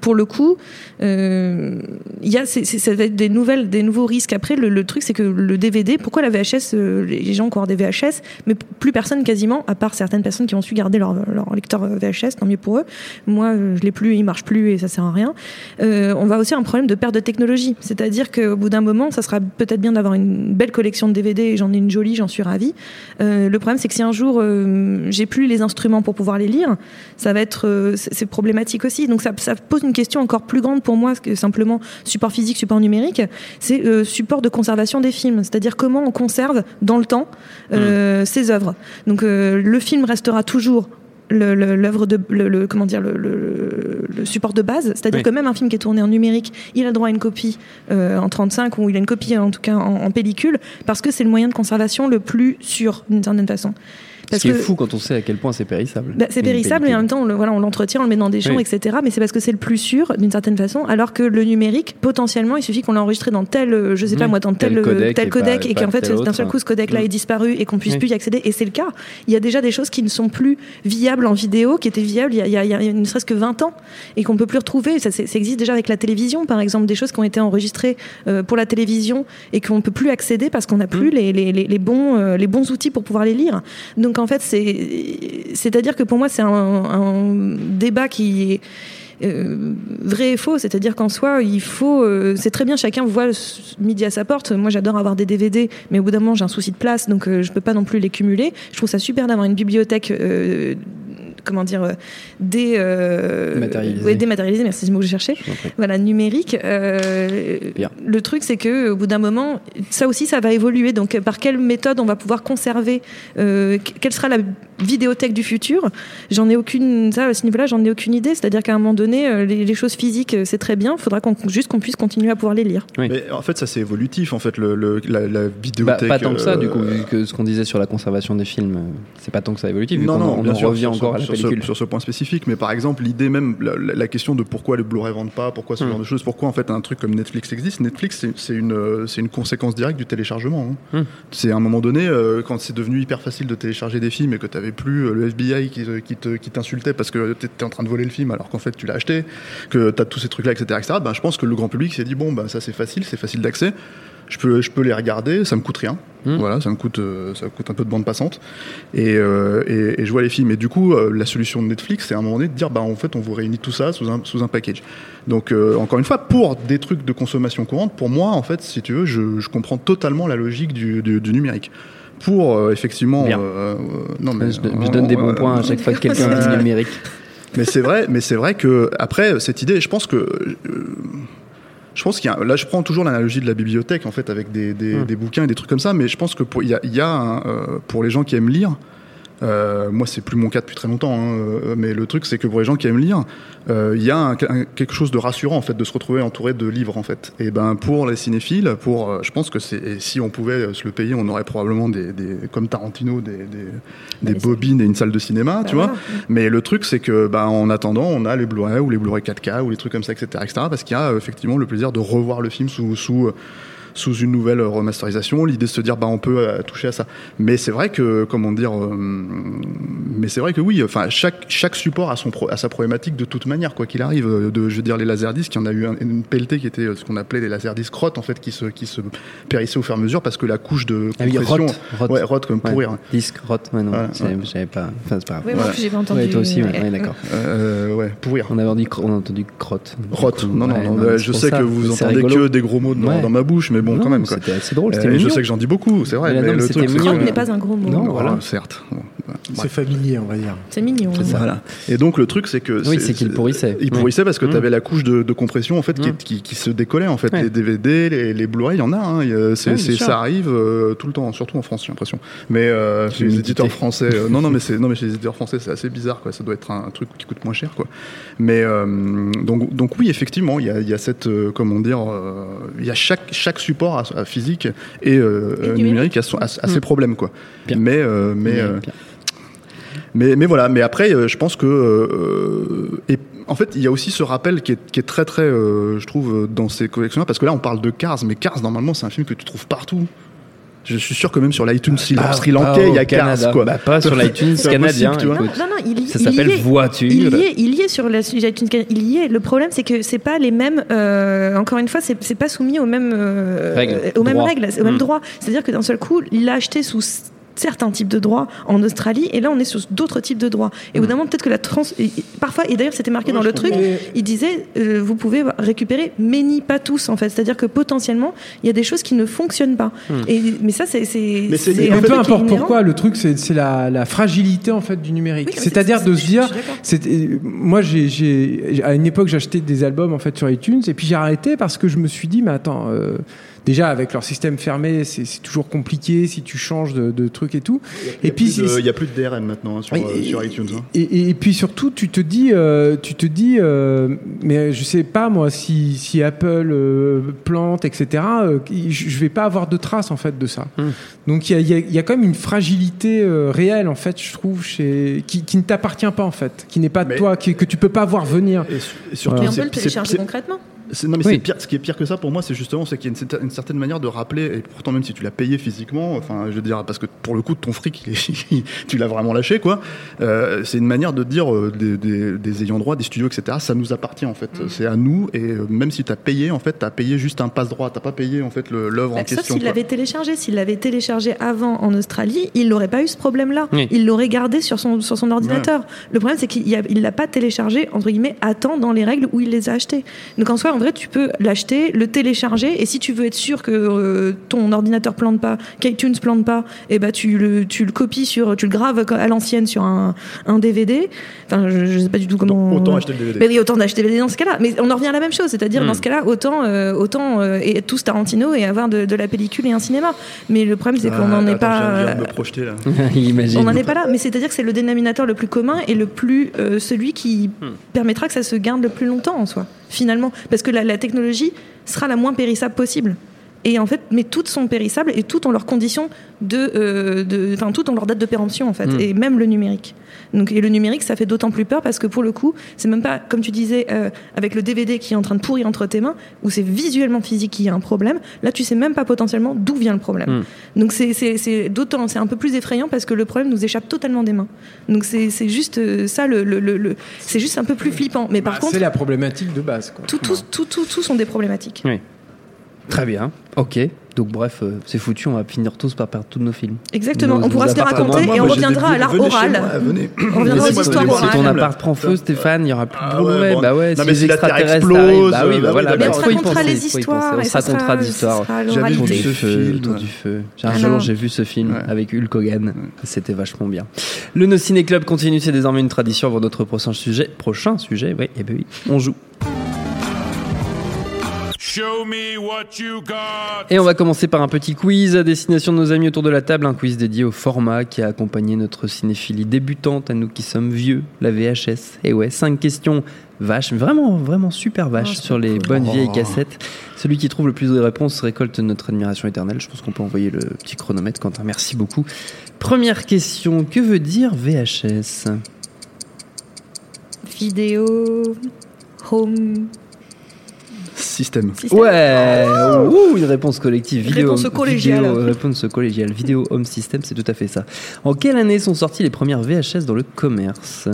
pour le coup euh, il y a ça va être des nouvelles des nouveaux risques. Après le, le truc c'est que le DVD pourquoi la VHS euh, les gens ont des VHS mais plus personne quasiment à part certaines personnes qui ont su garder leur, leur lecteur VHS tant mieux pour eux. Moi je l'ai plus il marche plus et ça sert à rien. Euh, on va aussi un problème de perte de technologie. C'est-à-dire qu'au bout d'un moment, ça sera peut-être bien d'avoir une belle collection de DVD, et j'en ai une jolie, j'en suis ravie. Euh, le problème, c'est que si un jour euh, j'ai plus les instruments pour pouvoir les lire, ça va être euh, c'est problématique aussi. Donc ça, ça pose une question encore plus grande pour moi que simplement support physique, support numérique. C'est euh, support de conservation des films. C'est-à-dire comment on conserve dans le temps ces œuvres. Donc le film restera toujours l'œuvre de le, le- comment dire le, le- le support de base c'est-à-dire Oui. que même un film qui est tourné en numérique il a le droit à une copie euh, en 35 ou il a une copie en tout cas en, en pellicule parce que c'est le moyen de conservation le plus sûr d'une certaine façon Ce parce qui est fou quand on sait à quel point c'est périssable. bah, c'est périssable et en même temps on le- voilà on l'entretient on le met dans des champs Oui. etc mais c'est parce que c'est le plus sûr d'une certaine façon alors que le numérique potentiellement il suffit qu'on l'a enregistré dans tel euh, je sais pas Mhm. moi dans tel Tel euh, codec tel et codec qu'en fait d'un seul coup ce codec là Mhm. est disparu et qu'on puisse Oui. plus y accéder et c'est le cas il y a déjà des choses qui ne sont plus viables en vidéo qui étaient viables il y a, il y a- il y a ne serait-ce que 20 ans et qu'on peut plus retrouver ça, existe déjà avec la télévision par exemple des choses qui ont été enregistrées euh, pour la télévision et qu'on peut plus accéder parce qu'on n'a plus les, les, les, les bons euh, les bons outils pour pouvoir les lire donc en fait c'est c'est-à-dire que pour moi c'est un, débat qui est euh, vrai et faux, c'est-à-dire qu'en soi, il faut, euh, c'est très bien, chacun voit ce- midi à sa porte. Moi, j'adore avoir des DVD, mais au bout d'un moment, j'ai un souci de place, donc euh, je peux pas non plus les cumuler. Je trouve ça super d'avoir une bibliothèque. Comment dire euh, dé, euh, Dématérialisée. ouais, dématérialisée, merci c'est le mot que je cherchais Je t'en prie. voilà numérique euh, le truc c'est que au bout d'un moment ça aussi ça va évoluer donc par quelle méthode on va pouvoir conserver que- quelle sera la vidéothèque du futur j'en ai aucune ça à ce niveau là j'en ai aucune idée c'est à dire qu'à un moment donné euh, les, les choses physiques euh, c'est très bien il faudra qu'on juste qu'on puisse continuer à pouvoir les lire Oui. Mais en fait, ça c'est évolutif. En fait, le, le- la, la Bah, vidéothèque. pas tant que ça, du coup, euh, vu que ce qu'on disait sur la conservation des films, euh, c'est pas tant que ça évolutif, vu non, qu'on non, on bien en sûr, revient sur encore ce, à la sur ce- sur ce point spécifique. Mais par exemple, l'idée même, la, la- la question de pourquoi les Blu-ray vendent pas, pourquoi ce Hmm. genre de choses, pourquoi en fait un truc comme Netflix existe. Netflix, c'est- c'est une, euh, c'est une conséquence directe du téléchargement. hein. Hmm. C'est à un moment donné, euh, quand c'est devenu hyper facile de télécharger des films et que tu plus euh, le FBI qui, qui te- qui t'insultait parce que tu étais en train de voler le film alors qu'en fait tu l'as acheté, que tu as tous ces trucs-là, etc., etc., ben, je pense que le grand public s'est dit bon, ben, ça c'est facile, c'est facile d'accès. Je peux, je peux les regarder, ça me coûte rien. Hmm. Voilà, ça me coûte, euh, ça me coûte un peu de bande passante. Et, euh, et, et je vois les films. Et du coup, la solution de Netflix, c'est à un moment donné de dire, bah en fait, on vous réunit tout ça sous un, sous un package. Donc, euh, encore une fois, pour des trucs de consommation courante, pour moi, en fait, si tu veux, je, je comprends totalement la logique du, du, du numérique. Pour euh, effectivement, euh, euh, non mais je, je donne des bons euh, points à chaque fois que quelqu'un dit numérique. mais c'est vrai, mais c'est vrai que après cette idée, je pense que euh, je pense qu'il y a, là je prends toujours l'analogie de la bibliothèque en fait avec des, des, Hmm. des bouquins et des trucs comme ça, mais je pense que pour il y a, il y a un, euh, pour les gens qui aiment lire. Euh, moi, c'est plus mon cas depuis très longtemps, hein, euh, mais le truc, c'est que pour les gens qui aiment lire, euh, il y a un- un- quelque chose de rassurant en fait de se retrouver entouré de livres en fait. Et ben pour les cinéphiles, pour, euh, je pense que c'est si on pouvait se le payer, on aurait probablement des, des comme Tarantino des, des, des c'est- bobines et une salle de cinéma, tu Bah, vois. Mais le truc, c'est que, bah, en attendant, on a les Blu-ray ou les Blu-ray 4K ou les trucs comme ça, etc., etc., parce qu'il y a effectivement le plaisir de revoir le film sous, sous, sous une nouvelle remasterisation. L'idée de se dire, bah, on peut euh, toucher à ça. Mais c'est vrai que, comment dire, euh, mais c'est vrai que oui, enfin, chaque, chaque support a, son pro- a sa problématique de toute manière, quoi qu'il arrive. Euh, De, je veux dire, les laserdiscs, il y en a eu un- une pelletée qui était ce qu'on appelait les laserdiscs rot, en fait, qui se, qui se périssaient au fur et à mesure parce que la couche de Ah oui, compression. rot. Ouais, rot comme Ouais. pourrir. Disque, rot, ouais, non, ouais. j'avais pas. Enfin, c'est pas grave. oui moi j'ai pas entendu Ouais, toi aussi, ouais, Ouais. ouais, d'accord. Euh, ouais, pourrir. On avait on a entendu crotte. Rot. Non, non, Ouais, non, je sais ça. que vous C'est entendez rigolo. que des gros mots dans, Ouais. dans ma bouche, mais bon, Non, quand même. Quoi. C'était assez drôle, c'était Euh, je sais que j'en dis beaucoup, c'est vrai. Mais Mais, non, mais le c'était truc, c'est mignon. n'est pas un gros mot Non, Voilà, voilà. certes. Bon, voilà. C'est familier, on va dire. c'est mignon. Voilà. Et donc le truc c'est que Oui, c'est qu'il pourrissait. Il pourrissait parce que tu avais la couche de, compression en fait qui, Mm. se décollait en fait. Les DVD, les, Blu-ray, il y en a. Hein. Ça arrive euh, tout le temps, surtout en France, j'ai l'impression. Mais euh, chez les éditeurs français, non non mais c'est non mais chez les éditeurs français c'est assez bizarre quoi. Ça doit être un, truc qui coûte moins cher quoi. Mais euh, donc donc oui effectivement il y a, il y a cette euh, comment dire euh, il y a chaque chaque support à, à physique et, euh, Et euh, numérique. son- a- a ses problèmes quoi. Bien. Mais euh, mais Mais, euh, bien. Mais, mais voilà, mais après, je pense que. euh, et en fait, il y a aussi ce rappel qui est, qui est très, très, euh, je trouve, dans ces collections-là, parce que là, on parle de Cars, mais Cars, normalement, c'est un film que tu trouves partout. Je suis sûr que même sur l'iTunes Sri pas Lankais, il y a Canada. Cars, quoi. Bah, pas sur l'iTunes C'est canadien, impossible, tu vois. écoute. Non, non, il, Ça s'appelle y est. Voiture. Il y est, il y est sur la sujet iTunes Canada. Il y est. Le problème, c'est que c'est pas les mêmes. euh, encore une fois, c'est pas soumis aux mêmes euh, Règles. aux mêmes Droits. règles, aux mêmes Mm. droits. C'est-à-dire que d'un seul coup, il l'a acheté sous certains types de droits en Australie, et là, on est sur d'autres types de droits. Et au bout d'un moment, peut-être que la trans, et- parfois, et d'ailleurs, c'était marqué Ouais, dans le truc, il disait, euh, vous pouvez récupérer, mais ni pas tous, en fait. C'est-à-dire que potentiellement, il y a des choses qui ne fonctionnent pas. Et mais ça, c'est c'est Mais peu importe pourquoi, le truc c'est c'est la, la fragilité en fait du numérique. Oui, C'est-à-dire c'est- de se dire, moi j'ai- j'ai à une époque j'achetais des albums en fait sur iTunes et puis j'ai arrêté parce que je me suis dit mais attends euh, déjà avec leur système fermé c'est toujours compliqué si tu changes de, de trucs et tout. Et puis Il n'y a plus de DRM maintenant hein, sur, euh, et- sur iTunes. hein. Et, et- et puis surtout, tu te dis, euh, tu te dis, euh, mais je sais pas moi si, si Apple euh, plante, etc. euh, je vais pas avoir de traces en fait de ça. Hmm. Donc il y a, il y a- il y a quand même une fragilité euh, réelle en fait, je trouve, chez qui, qui ne t'appartient pas en fait, qui n'est pas de toi, qui, que tu peux pas voir venir. Et, su- et surtout, on peut le télécharger concrètement. C'est- non mais Oui. c'est pire. Ce qui est pire que ça pour moi, c'est justement c'est qu'il y a une, certain- une certaine manière de rappeler. Et pourtant même si tu l'as payé physiquement, enfin je veux dire parce que pour le coup ton fric, il est- tu l'as vraiment lâché quoi. euh, c'est une manière de dire euh, des, des- des ayants droit, des studios, etc. Ça nous appartient en fait. Mm. C'est à nous et euh, même si tu as payé en fait, tu as payé juste un passe droit. T'as pas payé en fait le- l'œuvre en Bah, Sauf question. s'il quoi. l'avait téléchargé. S'il l'avait téléchargé avant en Australie, il n'aurait pas eu ce problème-là. Oui. Il l'aurait gardé sur son, sur son ordinateur. Le problème, c'est qu'il ne l'a pas téléchargé, entre guillemets, à temps dans les règles où il les a achetés. Donc en soi, en vrai, tu peux l'acheter, le télécharger, et si tu veux être sûr que euh, ton ordinateur plante pas, qu'iTunes plante pas, et bah, tu, le, tu le copies sur, tu le graves à l'ancienne sur un, un DVD. Enfin, je, je sais pas du tout comment. Donc, autant acheter le DVD. Mais oui, autant d'acheter DVD dans ce cas-là. Mais on en revient à la même chose, c'est-à-dire Hmm. dans ce cas-là, autant, euh, autant euh, et tous Tarantino et avoir de, de la pellicule et un cinéma. Mais le problème, c'est qu'on Ah, n'en est attends, pas. je viens de me projeter là. On n'en est pas là, mais c'est-à-dire que c'est le dénominateur le plus commun et le plus euh, celui qui Hmm. permettra que ça se garde le plus longtemps en soi, finalement, parce que la, technologie sera la moins périssable possible. Et en fait, mais toutes sont périssables et toutes ont leurs conditions de, euh, de- toutes ont leur date de péremption en fait, Mm. et même le numérique. Donc et le numérique, ça fait d'autant plus peur parce que pour le coup, c'est même pas comme tu disais euh, avec le DVD qui est en train de pourrir entre tes mains, où c'est visuellement physique qu'il y a un problème. Là, tu sais même pas potentiellement d'où vient le problème. Mm. Donc c'est- d'autant, c'est un peu plus effrayant parce que le problème nous échappe totalement des mains. Donc c'est juste euh, ça, le, le- le- le- c'est juste un peu plus flippant. Mais par Bah, contre, c'est la problématique de base. Quoi. tout, tout, tout, tout, tout sont des problématiques. Très bien. Ok. Donc bref, euh, c'est foutu. On va finir tous par perdre tous nos films. Exactement. Nos- on pourra se les raconter Moi, et on moi, reviendra à l'art oral. venez. On reviendra aux histoires venir. Si orales. ton appart prend feu, Stéphane, il y aura plus de Ah Blu-ray. ouais, bon. Bah ouais, Non, si mais les extraterrestres explose, arrivent, bah oui, euh, bah voilà, oui, bah, Mais on y se racontera les histoires On se ça racontera sera- des histoires. J'avais vu autour du feu. Un Ah jour, j'ai vu ce film avec Hulk Hogan. C'était vachement bien. Le No Ciné Club continue, c'est désormais une tradition avant notre prochain sujet. Prochain sujet, oui, et ben oui, on joue. Show me what you got. Et on va commencer par un petit quiz à destination de nos amis autour de la table, un quiz dédié au format qui a accompagné notre cinéphilie débutante, à nous qui sommes vieux, la VHS. Et ouais, cinq questions vaches, vraiment, vraiment super vaches Oh, c'est sur les cool. bonnes Oh. vieilles cassettes. Celui qui trouve le plus de réponses récolte notre admiration éternelle. Je pense qu'on peut envoyer le petit chronomètre, Quentin. Merci beaucoup. Première question, que veut dire VHS Vidéo, home, Système. système. Ouais, ouh, une réponse collective. Vidéo, Réponse collégiale. vidéo- réponse collégiale. Vidéo Home System, c'est tout à fait ça. En quelle année sont sorties les premières VHS dans le commerce?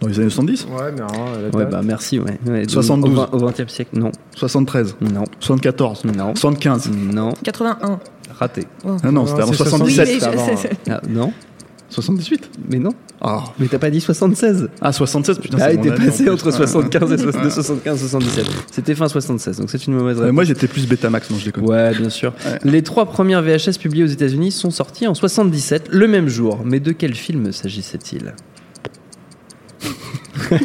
Dans les années 70 Ouais, mais alors, Ouais, bah merci, ouais. ouais donc, 72. Au, 20e siècle, non. 73 Non. 74 Non. 75 Non. 81. Raté. Ah non, c'était avant c'est 77. Oui, mais avant, je- hein. Ah, non. 78 Mais non. Ah, Mais t'as pas dit 76 Ah, 76, putain, Ah, il était passé entre 75 et 60 de 75 et 77. C'était fin 76, donc c'est une mauvaise réponse. Moi, j'étais plus Betamax, non, je déconne. Ouais, bien sûr. Ouais. Les trois premières VHS publiées aux États-Unis sont sorties en 77, le même jour. Mais de quel film s'agissait-il?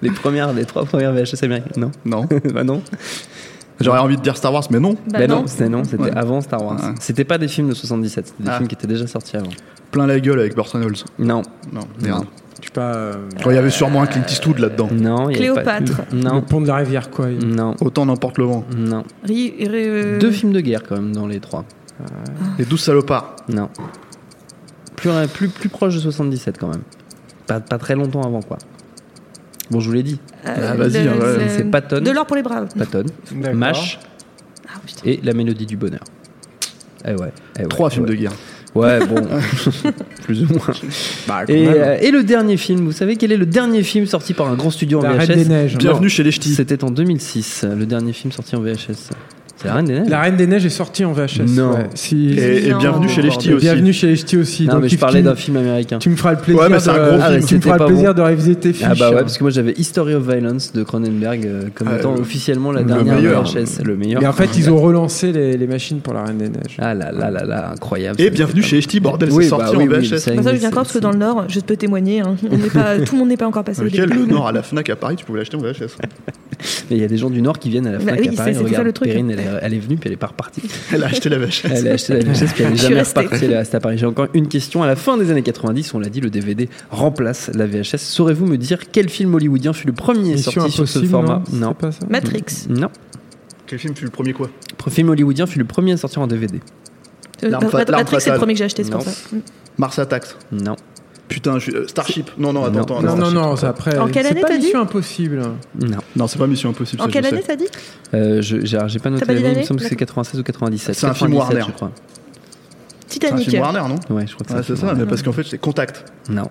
Les premières, les trois premières VHS américaines Non, Non. bah non. J'aurais envie de dire Star Wars, mais non. Bah non. non, c'était non, c'était Ouais. avant Star Wars. Ouais. C'était pas des films de 77, c'était des Ah. films qui étaient déjà sortis avant. Plein la gueule avec Burton Knowles. Non, Non, merde. Pas. euh, il y avait sûrement un Clint Eastwood là-dedans. non, il y avait pas- Cléopâtre. Le Non, pont de la rivière, quoi. non, Autant n'emporte le vent. non. Ri- euh, Deux films de guerre quand même dans les trois. Les douze salopards. Non. plus, plus, plus proche de 77 quand même. Pas, pas très longtemps avant, quoi. Bon, je vous l'ai dit. Euh, Ah, vas-y, le- hein, C'est Patton. De l'or pour les braves. Patton. Mash Ah, et La Mélodie du Bonheur. Eh ouais. eh ouais, Trois eh films ouais. de guerre. Ouais, bon. plus ou moins. Bah, Et, même. euh, et le dernier film, vous savez quel est le dernier film sorti par un grand studio en La VHS des Neiges. Bienvenue chez les Ch'tis. C'était en 2006, le dernier film sorti en VHS. C'est La Reine des Neiges La Reine des Neiges est sortie en VHS. Non. ouais. Si- Et, et bienvenue chez les Ch'tis Et aussi. Bienvenue chez les Ch'tis aussi. Non, Donc, mais je tu- parlais d'un film américain. Tu me feras le plaisir, Ouais, mais c'est un de, gros film. tu me feras le plaisir bon. de réviser tes fiches. Ah bah ouais, parce que moi j'avais History of Violence de Cronenberg euh, comme Ah, étant le- officiellement la dernière meilleur. VHS, le meilleur. Mais en fait, ils ont relancé les, les machines pour la Reine des Neiges. Ah là là là là, incroyable. Et bienvenue chez les Ch'tis, bordel, c'est bah sorti oui, en VHS. ça- Pour ça, je viens quand parce que dans le Nord, je peux témoigner. hein. On n'est pas, tout le monde n'est pas encore passé au le Nord? À la Fnac à Paris, tu pouvais l'acheter en VHS. Et il y a des gens du Nord qui viennent à la Bah Fnac oui, à c'est- Paris. c'est ça Regarde, le truc. Perrine, elle est, elle est venue puis elle est pas repartie. Elle a acheté la VHS. Elle a acheté la VHS puis elle est jamais repartie. Elle est restée à Paris. J'ai encore une question. À la fin des années 90, on l'a dit, le DVD remplace la VHS. Saurez-vous me dire quel film hollywoodien fut le premier Mission sorti sur ce format non, c'est pas ça Matrix. Non. Quel film fut le premier quoi? Le film hollywoodien fut le premier à sortir en DVD. Euh, Matrix, c'est le premier que j'ai acheté, c'est pour ça. Mars Attacks. Non. Putain, je suis- euh, Starship. Non, non, attends, attends. Non, non, non, c'est après. En quelle c'est année pas t'as dit Mission Impossible. Non. Non, c'est pas Mission Impossible. En ça, quelle je année t'as dit Euh, je- j'ai j'ai pas noté pas dit l'année, il me l'année semble que c'est D'accord. 96 ou 97. C'est un film 97, Warner. je crois. C'est un Titanic. film Warner, non? Ouais, je crois que Ouais, un c'est ça, mais parce qu'en fait, c'est Contact. Non.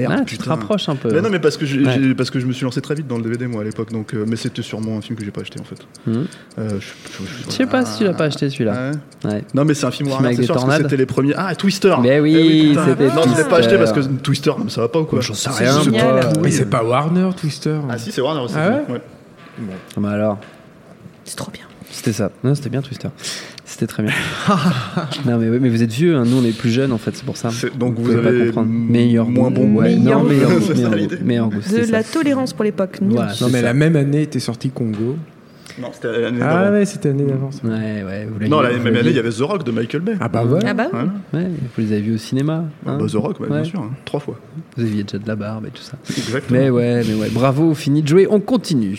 Merde, Ah, tu te putain. rapproches un peu. Mais non, mais parce que, Ouais. parce que je me suis lancé très vite dans le DVD, moi, à l'époque. Donc, euh, mais c'était sûrement un film que j'ai pas acheté, en fait. Hmm. Euh, je, Je sais pas si tu l'as pas acheté celui-là. Ouais. Ouais. Non, mais c'est un film Warner, c'est des sûr, parce que tornades. c'était les premiers. Ah, Twister Mais oui, Eh c'était Non, je l'ai Twister. pas acheté parce que Twister, non, ça va pas ou quoi J'en sais rien. Mais c'est pas Warner, Twister. Ah, si, c'est Warner aussi. Ah ouais ouais. Bah alors, C'est trop bien. c'était ça. Non, c'était bien Twister. C'était très bien. non, mais, oui, mais vous êtes vieux, hein. nous on est plus jeunes en fait, c'est pour ça. Donc vous pouvez pas avez comprendre. m- Meilleur moins goût. bon goût. Ouais, Meilleur non, goût. meilleur goût. C'est ça, meilleur l'idée. goût, meilleur goût, De la ça. tolérance pour l'époque. Voilà, Non, mais ça. la même année était sorti Congo. Non, c'était l'année Ah d'avant. ouais, c'était l'année d'avance. Ouais, ouais, vous l'avez Non, vous la même année, il y avait The Rock de Michael Bay. Ah bah ouais. Ah bah oui. Voilà. Ouais, vous les avez vus au cinéma. hein. Bah, The Rock, ouais, Ouais. bien sûr, hein. trois fois. Vous aviez déjà de la barbe et tout ça. Exactement. Mais ouais, mais ouais, bravo, fini de jouer, on continue.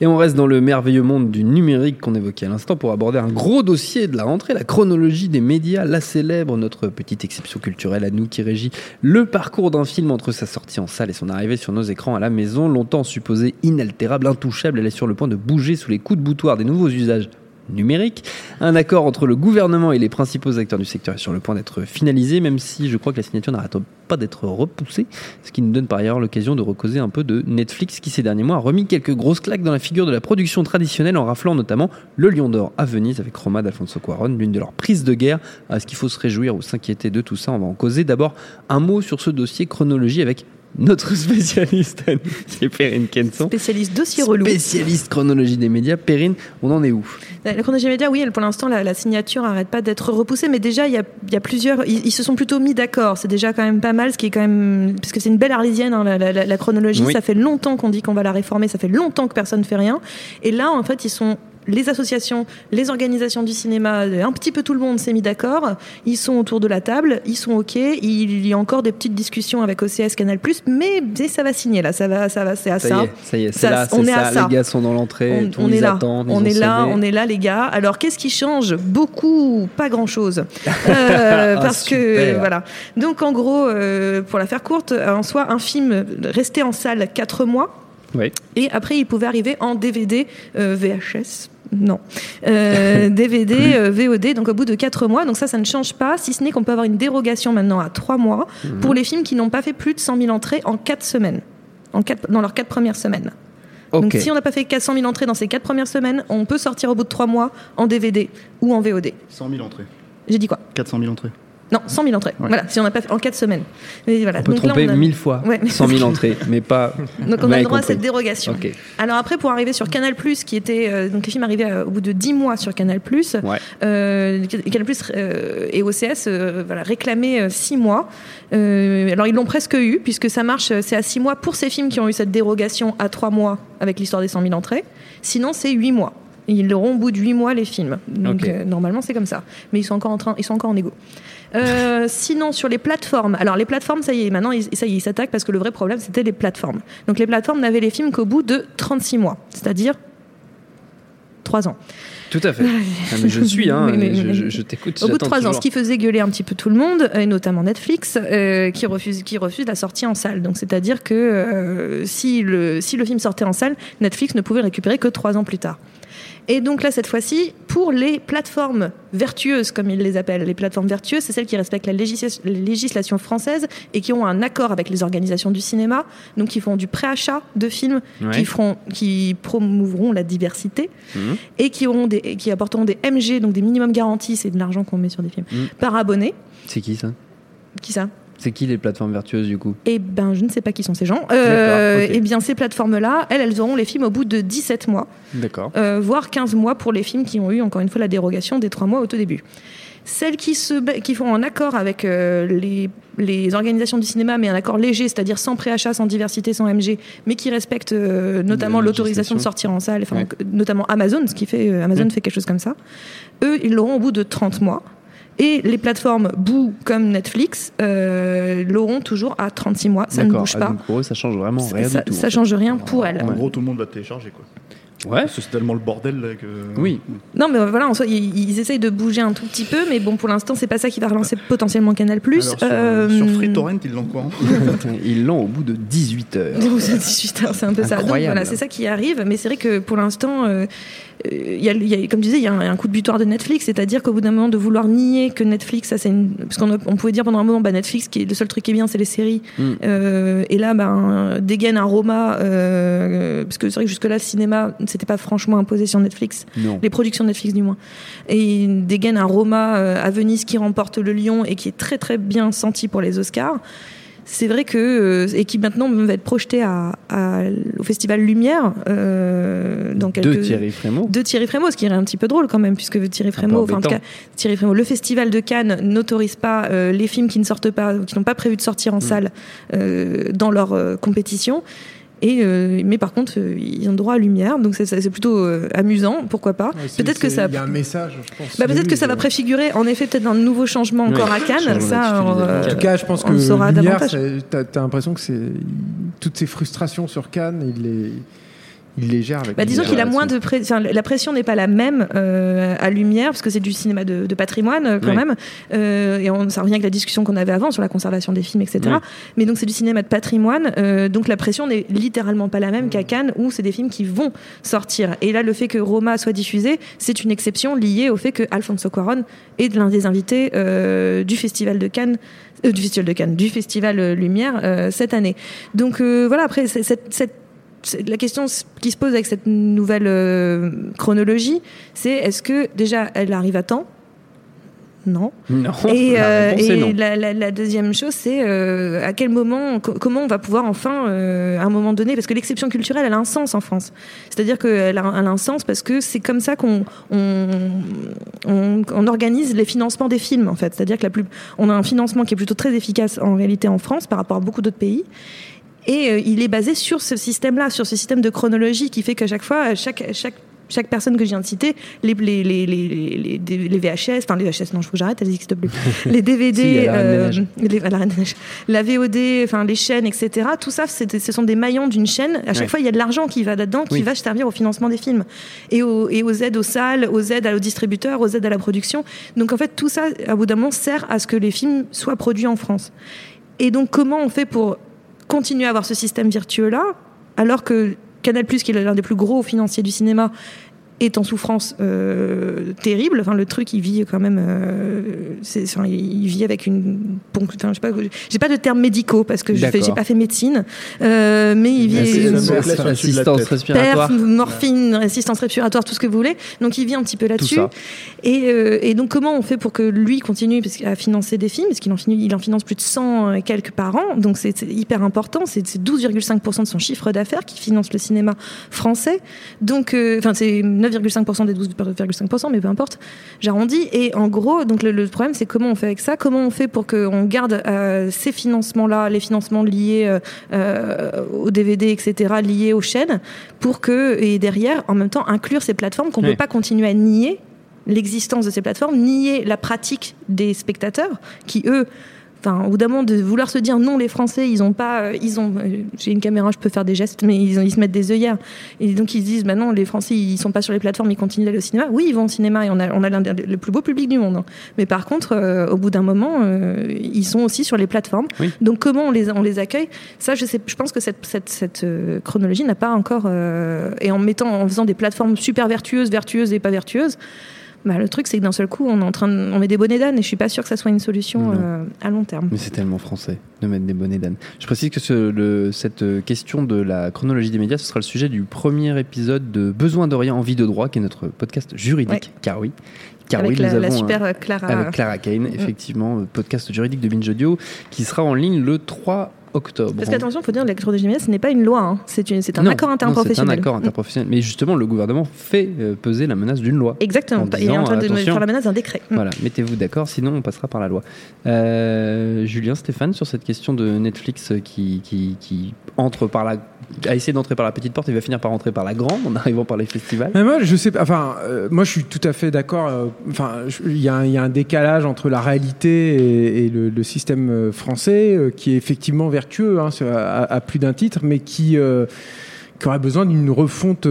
Et on reste dans le merveilleux monde du numérique qu'on évoquait à l'instant pour aborder un gros dossier de la rentrée, la chronologie des médias, la célèbre, notre petite exception culturelle à nous qui régit le parcours d'un film entre sa sortie en salle et son arrivée sur nos écrans à la maison, longtemps supposée inaltérable, intouchable, elle est sur le point de bouger sous les coups de boutoir des nouveaux usages numériques. Un accord entre le gouvernement et les principaux acteurs du secteur est sur le point d'être finalisé, même si je crois que la signature n'arrête pas d'être repoussée, ce qui nous donne par ailleurs l'occasion de recauser un peu de Netflix qui ces derniers mois a remis quelques grosses claques dans la figure de la production traditionnelle en raflant notamment le Lion d'Or à Venise avec Roma d'Alfonso Cuarón, l'une de leurs prises de guerre. Est-ce qu'il faut se réjouir ou s'inquiéter de tout ça On va en causer. D'abord, un mot sur ce dossier chronologie avec notre spécialiste, c'est Perrine Kenson. Spécialiste dossier relou. Spécialiste chronologie des médias. Perrine, on en est où? La chronologie média, oui, elle, pour l'instant, la, la signature n'arrête pas d'être repoussée, mais déjà, il y a, il y a plusieurs. Ils, ils se sont plutôt mis d'accord. C'est déjà quand même pas mal, ce qui est quand même. Parce que c'est une belle arlésienne, hein, la, la- la- la chronologie. Oui. Ça fait longtemps qu'on dit qu'on va la réformer, ça fait longtemps que personne ne fait rien. Et là, en fait, ils sont. Les associations, les organisations du cinéma, un petit peu tout le monde s'est mis d'accord. Ils sont autour de la table, ils sont ok. Il y a encore des petites discussions avec OCS Canal+, mais mais ça va signer là, ça va, ça va, c'est à Ça, ça. y est, ça y est, c'est Ça, là, on est à ça. Les gars sont dans l'entrée, On, est là, on est là, on est là, les gars. Alors, qu'est-ce qui change? Beaucoup, pas grand-chose, Euh, Ah, parce que voilà. Donc, en gros, euh, pour la faire courte, en soi, un film restait en salle 4 mois. Oui. Et après, il pouvait arriver en DVD, euh, VHS. Non. Euh, DVD, euh, VOD, donc au bout de 4 mois. Donc ça, ça ne change pas, si ce n'est qu'on peut avoir une dérogation maintenant à 3 mois Mhm. pour les films qui n'ont pas fait plus de 100 000 entrées en 4 semaines. En quatre- dans leurs 4 premières semaines. Donc si on n'a pas fait 400 000 entrées dans ces 4 premières semaines, on peut sortir au bout de 3 mois en DVD ou en VOD. 100 000 entrées. J'ai dit quoi? 400 000 entrées. Non, 100 000 entrées. Ouais. Voilà, si on n'a pas fait en 4 semaines. Mais voilà. On peut Donc là, tromper on a- mille fois Ouais. 100 000 entrées, mais pas. Donc on a le droit à compris. cette dérogation. Ok. Alors après, pour arriver sur Canal+, qui était euh, donc les films arrivaient euh, au bout de 10 mois sur Canal+, Ouais. euh, Canal+ euh, et OCS euh, voilà, réclamaient 6 mois. Euh, alors ils l'ont presque eu, puisque ça marche, c'est à 6 mois pour ces films qui ont eu cette dérogation à 3 mois avec l'histoire des 100 000 entrées. Sinon, c'est 8 mois. Ils l'auront au bout de 8 mois, les films. Donc Ok. euh, normalement, c'est comme ça. Mais ils sont encore en, train, ils sont encore en égo. Euh, sinon, sur les plateformes, alors les plateformes, ça y est, maintenant, ils, ça y est, ils s'attaquent parce que le vrai problème, c'était les plateformes. Donc les plateformes n'avaient les films qu'au bout de 36 mois, c'est-à-dire trois ans. Tout à fait. Ah, mais je suis, hein, Mais- mais- je, mais- je- je t'écoute. Au bout de trois ans, ce qui faisait gueuler un petit peu tout le monde, et notamment Netflix, euh, qui, refuse, qui refuse la sortie en salle. Donc c'est-à-dire que euh, si, le, si le film sortait en salle, Netflix ne pouvait le récupérer que trois ans plus tard. Et donc là, cette fois-ci, pour les plateformes vertueuses, comme ils les appellent, les plateformes vertueuses, c'est celles qui respectent la législa- la législation française et qui ont un accord avec les organisations du cinéma, donc qui font du préachat de films, Ouais. qui, feront, qui promouvront la diversité Mhm. et qui, auront des, qui apporteront des MG, donc des minimums garantis, c'est de l'argent qu'on met sur des films, Mhm. par abonné. C'est qui ça? Qui ça? C'est qui les plateformes vertueuses du coup Eh ben, je ne sais pas qui sont ces gens. Euh. Eh bien, ces plateformes-là, elles, elles auront les films au bout de 17 mois. D'accord. euh, voire 15 mois pour les films qui ont eu, encore une fois, la dérogation des 3 mois au tout début. Celles qui, se, qui font un accord avec euh, les, les organisations du cinéma, mais un accord léger, c'est-à-dire sans préachat, sans diversité, sans MG, mais qui respectent notamment La l'autorisation de sortir en salle, enfin, Ouais. notamment Amazon, ce qui fait, Amazon Mm. fait quelque chose comme ça. Eux, ils l'auront au bout de 30 mois. Et les plateformes Boo comme Netflix euh, l'auront toujours à 36 mois. Ça ne bouge Ah, pas. donc pour eux, ça change vraiment rien ça, du tout. ça change rien pour elles. En gros, tout le monde va télécharger quoi. Ouais. C'est tellement le bordel là que. Oui. Non, mais voilà, en soi, ils, ils essayent de bouger un tout petit peu, mais bon, pour l'instant, c'est pas ça qui va relancer potentiellement Canal+. Alors, sur, Euh, sur FreeTorrent, ils l'ont quoi hein Ils l'ont au bout de 18 heures. donc, c'est 18 heures, c'est un peu ça. Donc voilà, c'est ça qui arrive, mais c'est vrai que pour l'instant, euh, euh, il y a, il y a- comme tu disais, il y a un, un coup de butoir de Netflix, c'est-à-dire qu'au bout d'un moment de vouloir nier que Netflix, ça c'est une... parce qu'on on pouvait dire pendant un moment, bah, Netflix, qui est le seul truc qui est bien, c'est les séries, Mm. Euh, et là, ben, dégaine un Roma, euh, parce que c'est vrai que jusque-là, le cinéma, c'était pas franchement imposé sur Netflix. Non. les productions Netflix du moins. Et il dégaine un Roma euh, à Venise qui remporte le Lion et qui est très très bien senti pour les Oscars. C'est vrai que euh, et qui maintenant va être projeté à, à- au Festival Lumière euh, dans quelques De Thierry Frémaux. de Thierry Frémaux, ce qui est un petit peu drôle quand même, puisque Thierry Frémaux, enfin en tout cas. Thierry Frémaux, le festival de Cannes n'autorise pas euh, les films qui ne sortent pas, qui n'ont pas prévu de sortir en salle euh, dans leur compétition. Et, euh, mais par contre, euh, ils ont droit à lumière, donc c'est- plutôt euh, amusant, pourquoi pas. Ouais, peut-être que ça. Il y a un message, je pense. Bah, peut-être Oui, que ça va préfigurer, en effet, peut-être un nouveau changement encore à Cannes. Ça, euh, En tout cas, je pense que Lumière, t'as t'as l'impression que c'est toutes ces frustrations sur Cannes, il les, il les gère avec. Bah, disons qu'il a moins de pré- enfin, la pression n'est pas la même euh, à Lumière parce que c'est du cinéma de, de patrimoine euh, quand Oui. même Euh, et on, ça revient avec la discussion qu'on avait avant sur la conservation des films etc Oui. mais donc c'est du cinéma de patrimoine euh, donc la pression n'est littéralement pas la même qu'à Cannes où c'est des films qui vont sortir et là le fait que Roma soit diffusé c'est une exception liée au fait que Alfonso Cuarón est l'un des invités euh, du festival de Cannes euh, du festival de Cannes du festival euh, Lumière euh, cette année donc euh, voilà après c'est- cette, cette c'est- la question qui se pose avec cette nouvelle euh, chronologie, c'est est-ce que déjà elle arrive à temps? Non. Non. Et, la euh, et non. la, la- la deuxième chose, c'est euh, à quel moment, co- comment on va pouvoir enfin, euh, à un moment donné, parce que l'exception culturelle, elle a un sens en France. C'est-à-dire qu'elle a, elle a un sens parce que c'est comme ça qu'on on, on- on organise les financements des films, en fait. C'est-à-dire que la plus, on a un financement qui est plutôt très efficace en réalité en France par rapport à beaucoup d'autres pays. Et euh, il est basé sur ce système-là, sur ce système de chronologie qui fait qu'à chaque fois, à chaque, chaque, chaque personne que je viens de citer, les, les, les, les, les, VHS, enfin les VHS, non, je faut que j'arrête, elles n'existent plus. Les DVD, Si, euh, les- la la VOD, enfin les chaînes, etc. Tout ça, c'est- ce sont des maillons d'une chaîne. À chaque Ouais. fois, il y a de l'argent qui va là-dedans, qui Oui. va servir au financement des films et, aux- et aux aides aux salles, aux aides aux distributeurs, aux aides à la production. Donc en fait, tout ça, à bout d'un moment, sert à ce que les films soient produits en France. Et donc, comment on fait pour continuer à avoir ce système vertueux-là, alors que Canal+, qui est l'un des plus gros financiers du cinéma, est en souffrance euh, terrible. Enfin, le truc, il vit quand même. euh, c'est- enfin, il vit avec une. Enfin, je sais pas. J'ai pas de termes médicaux parce que je fais- j'ai pas fait médecine, Euh, mais il vit. assistance tête. respiratoire. Perf, morphine, résistance respiratoire, tout ce que vous voulez. Donc il vit un petit peu là-dessus. ça. Et, euh, et donc comment on fait pour que lui continue a financé des films? Parce qu'il en, finit- il en finance plus de 100 et quelques par an. Donc c'est c'est hyper important. C'est c'est 12,5% de son chiffre d'affaires qui finance le cinéma français. Donc, euh, enfin c'est 9,5% des 12,5%, mais peu importe. J'arrondis. Et en gros, donc le, le problème c'est comment on fait avec ça? Comment on fait pour qu'on garde euh, ces financements-là, les financements liés euh, euh, aux DVD, etc., liés aux chaînes, pour que, et derrière, en même temps, inclure ces plateformes qu'on ne Oui. peut pas continuer à nier l'existence de ces plateformes, nier la pratique des spectateurs qui, eux, Enfin, au bout d'un moment, de vouloir se dire non, les Français, ils ont pas, euh, ils ont, euh, j'ai une caméra, je peux faire des gestes, mais ils, se mettent des œillères. Et donc ils se disent, bah non, les Français, ils sont pas sur les plateformes, ils continuent d'aller au cinéma. Oui, ils vont au cinéma et on a, on a l'un des le plus beau public du monde. hein. Mais par contre, euh, au bout d'un moment, euh, ils sont aussi sur les plateformes. Oui. Donc comment on les, on les accueille? Ça, je sais, je pense que cette, cette, cette chronologie n'a pas encore, euh, et en mettant, en faisant des plateformes super vertueuses, vertueuses et pas vertueuses. Bah, le truc, c'est que d'un seul coup, on est en train de, on met des bonnets d'âne et je suis pas sûre que ça soit une solution euh, à long terme. Mais c'est tellement français de mettre des bonnets d'âne. Je précise que ce- le- cette euh, question de la chronologie des médias, ce sera le sujet du premier épisode de Besoin d'Orient en vie de droit, qui est notre podcast juridique. Ouais. Car oui. Car Avec oui, la, nous la avons, super euh, Clara. avec Clara Kane, effectivement, euh, podcast juridique de Binge Audio, qui sera en ligne le 3 octobre. Parce qu'attention, il faut dire que la chronologie des médias, ce n'est pas une loi, hein. c'est une- c'est un Non, accord non, interprofessionnel. C'est un accord interprofessionnel. Mais justement, le gouvernement fait euh, peser la menace d'une loi. Exactement. En Il est en train de faire la menace d'un décret. Mm. Voilà, mettez-vous d'accord, sinon on passera par la loi. Euh, Julien, Stéphane, sur cette question de Netflix qui, qui, qui entre par la, a essayé d'entrer par la petite porte et va finir par rentrer par la grande en arrivant par les festivals. Mais moi, je sais. Enfin, euh, moi, je suis tout à fait d'accord. euh, Enfin, il y, a un- il décalage entre la réalité et, le, système euh, français qui est effectivement vertueux hein, à, plus d'un titre, mais qui aurait besoin d'une refonte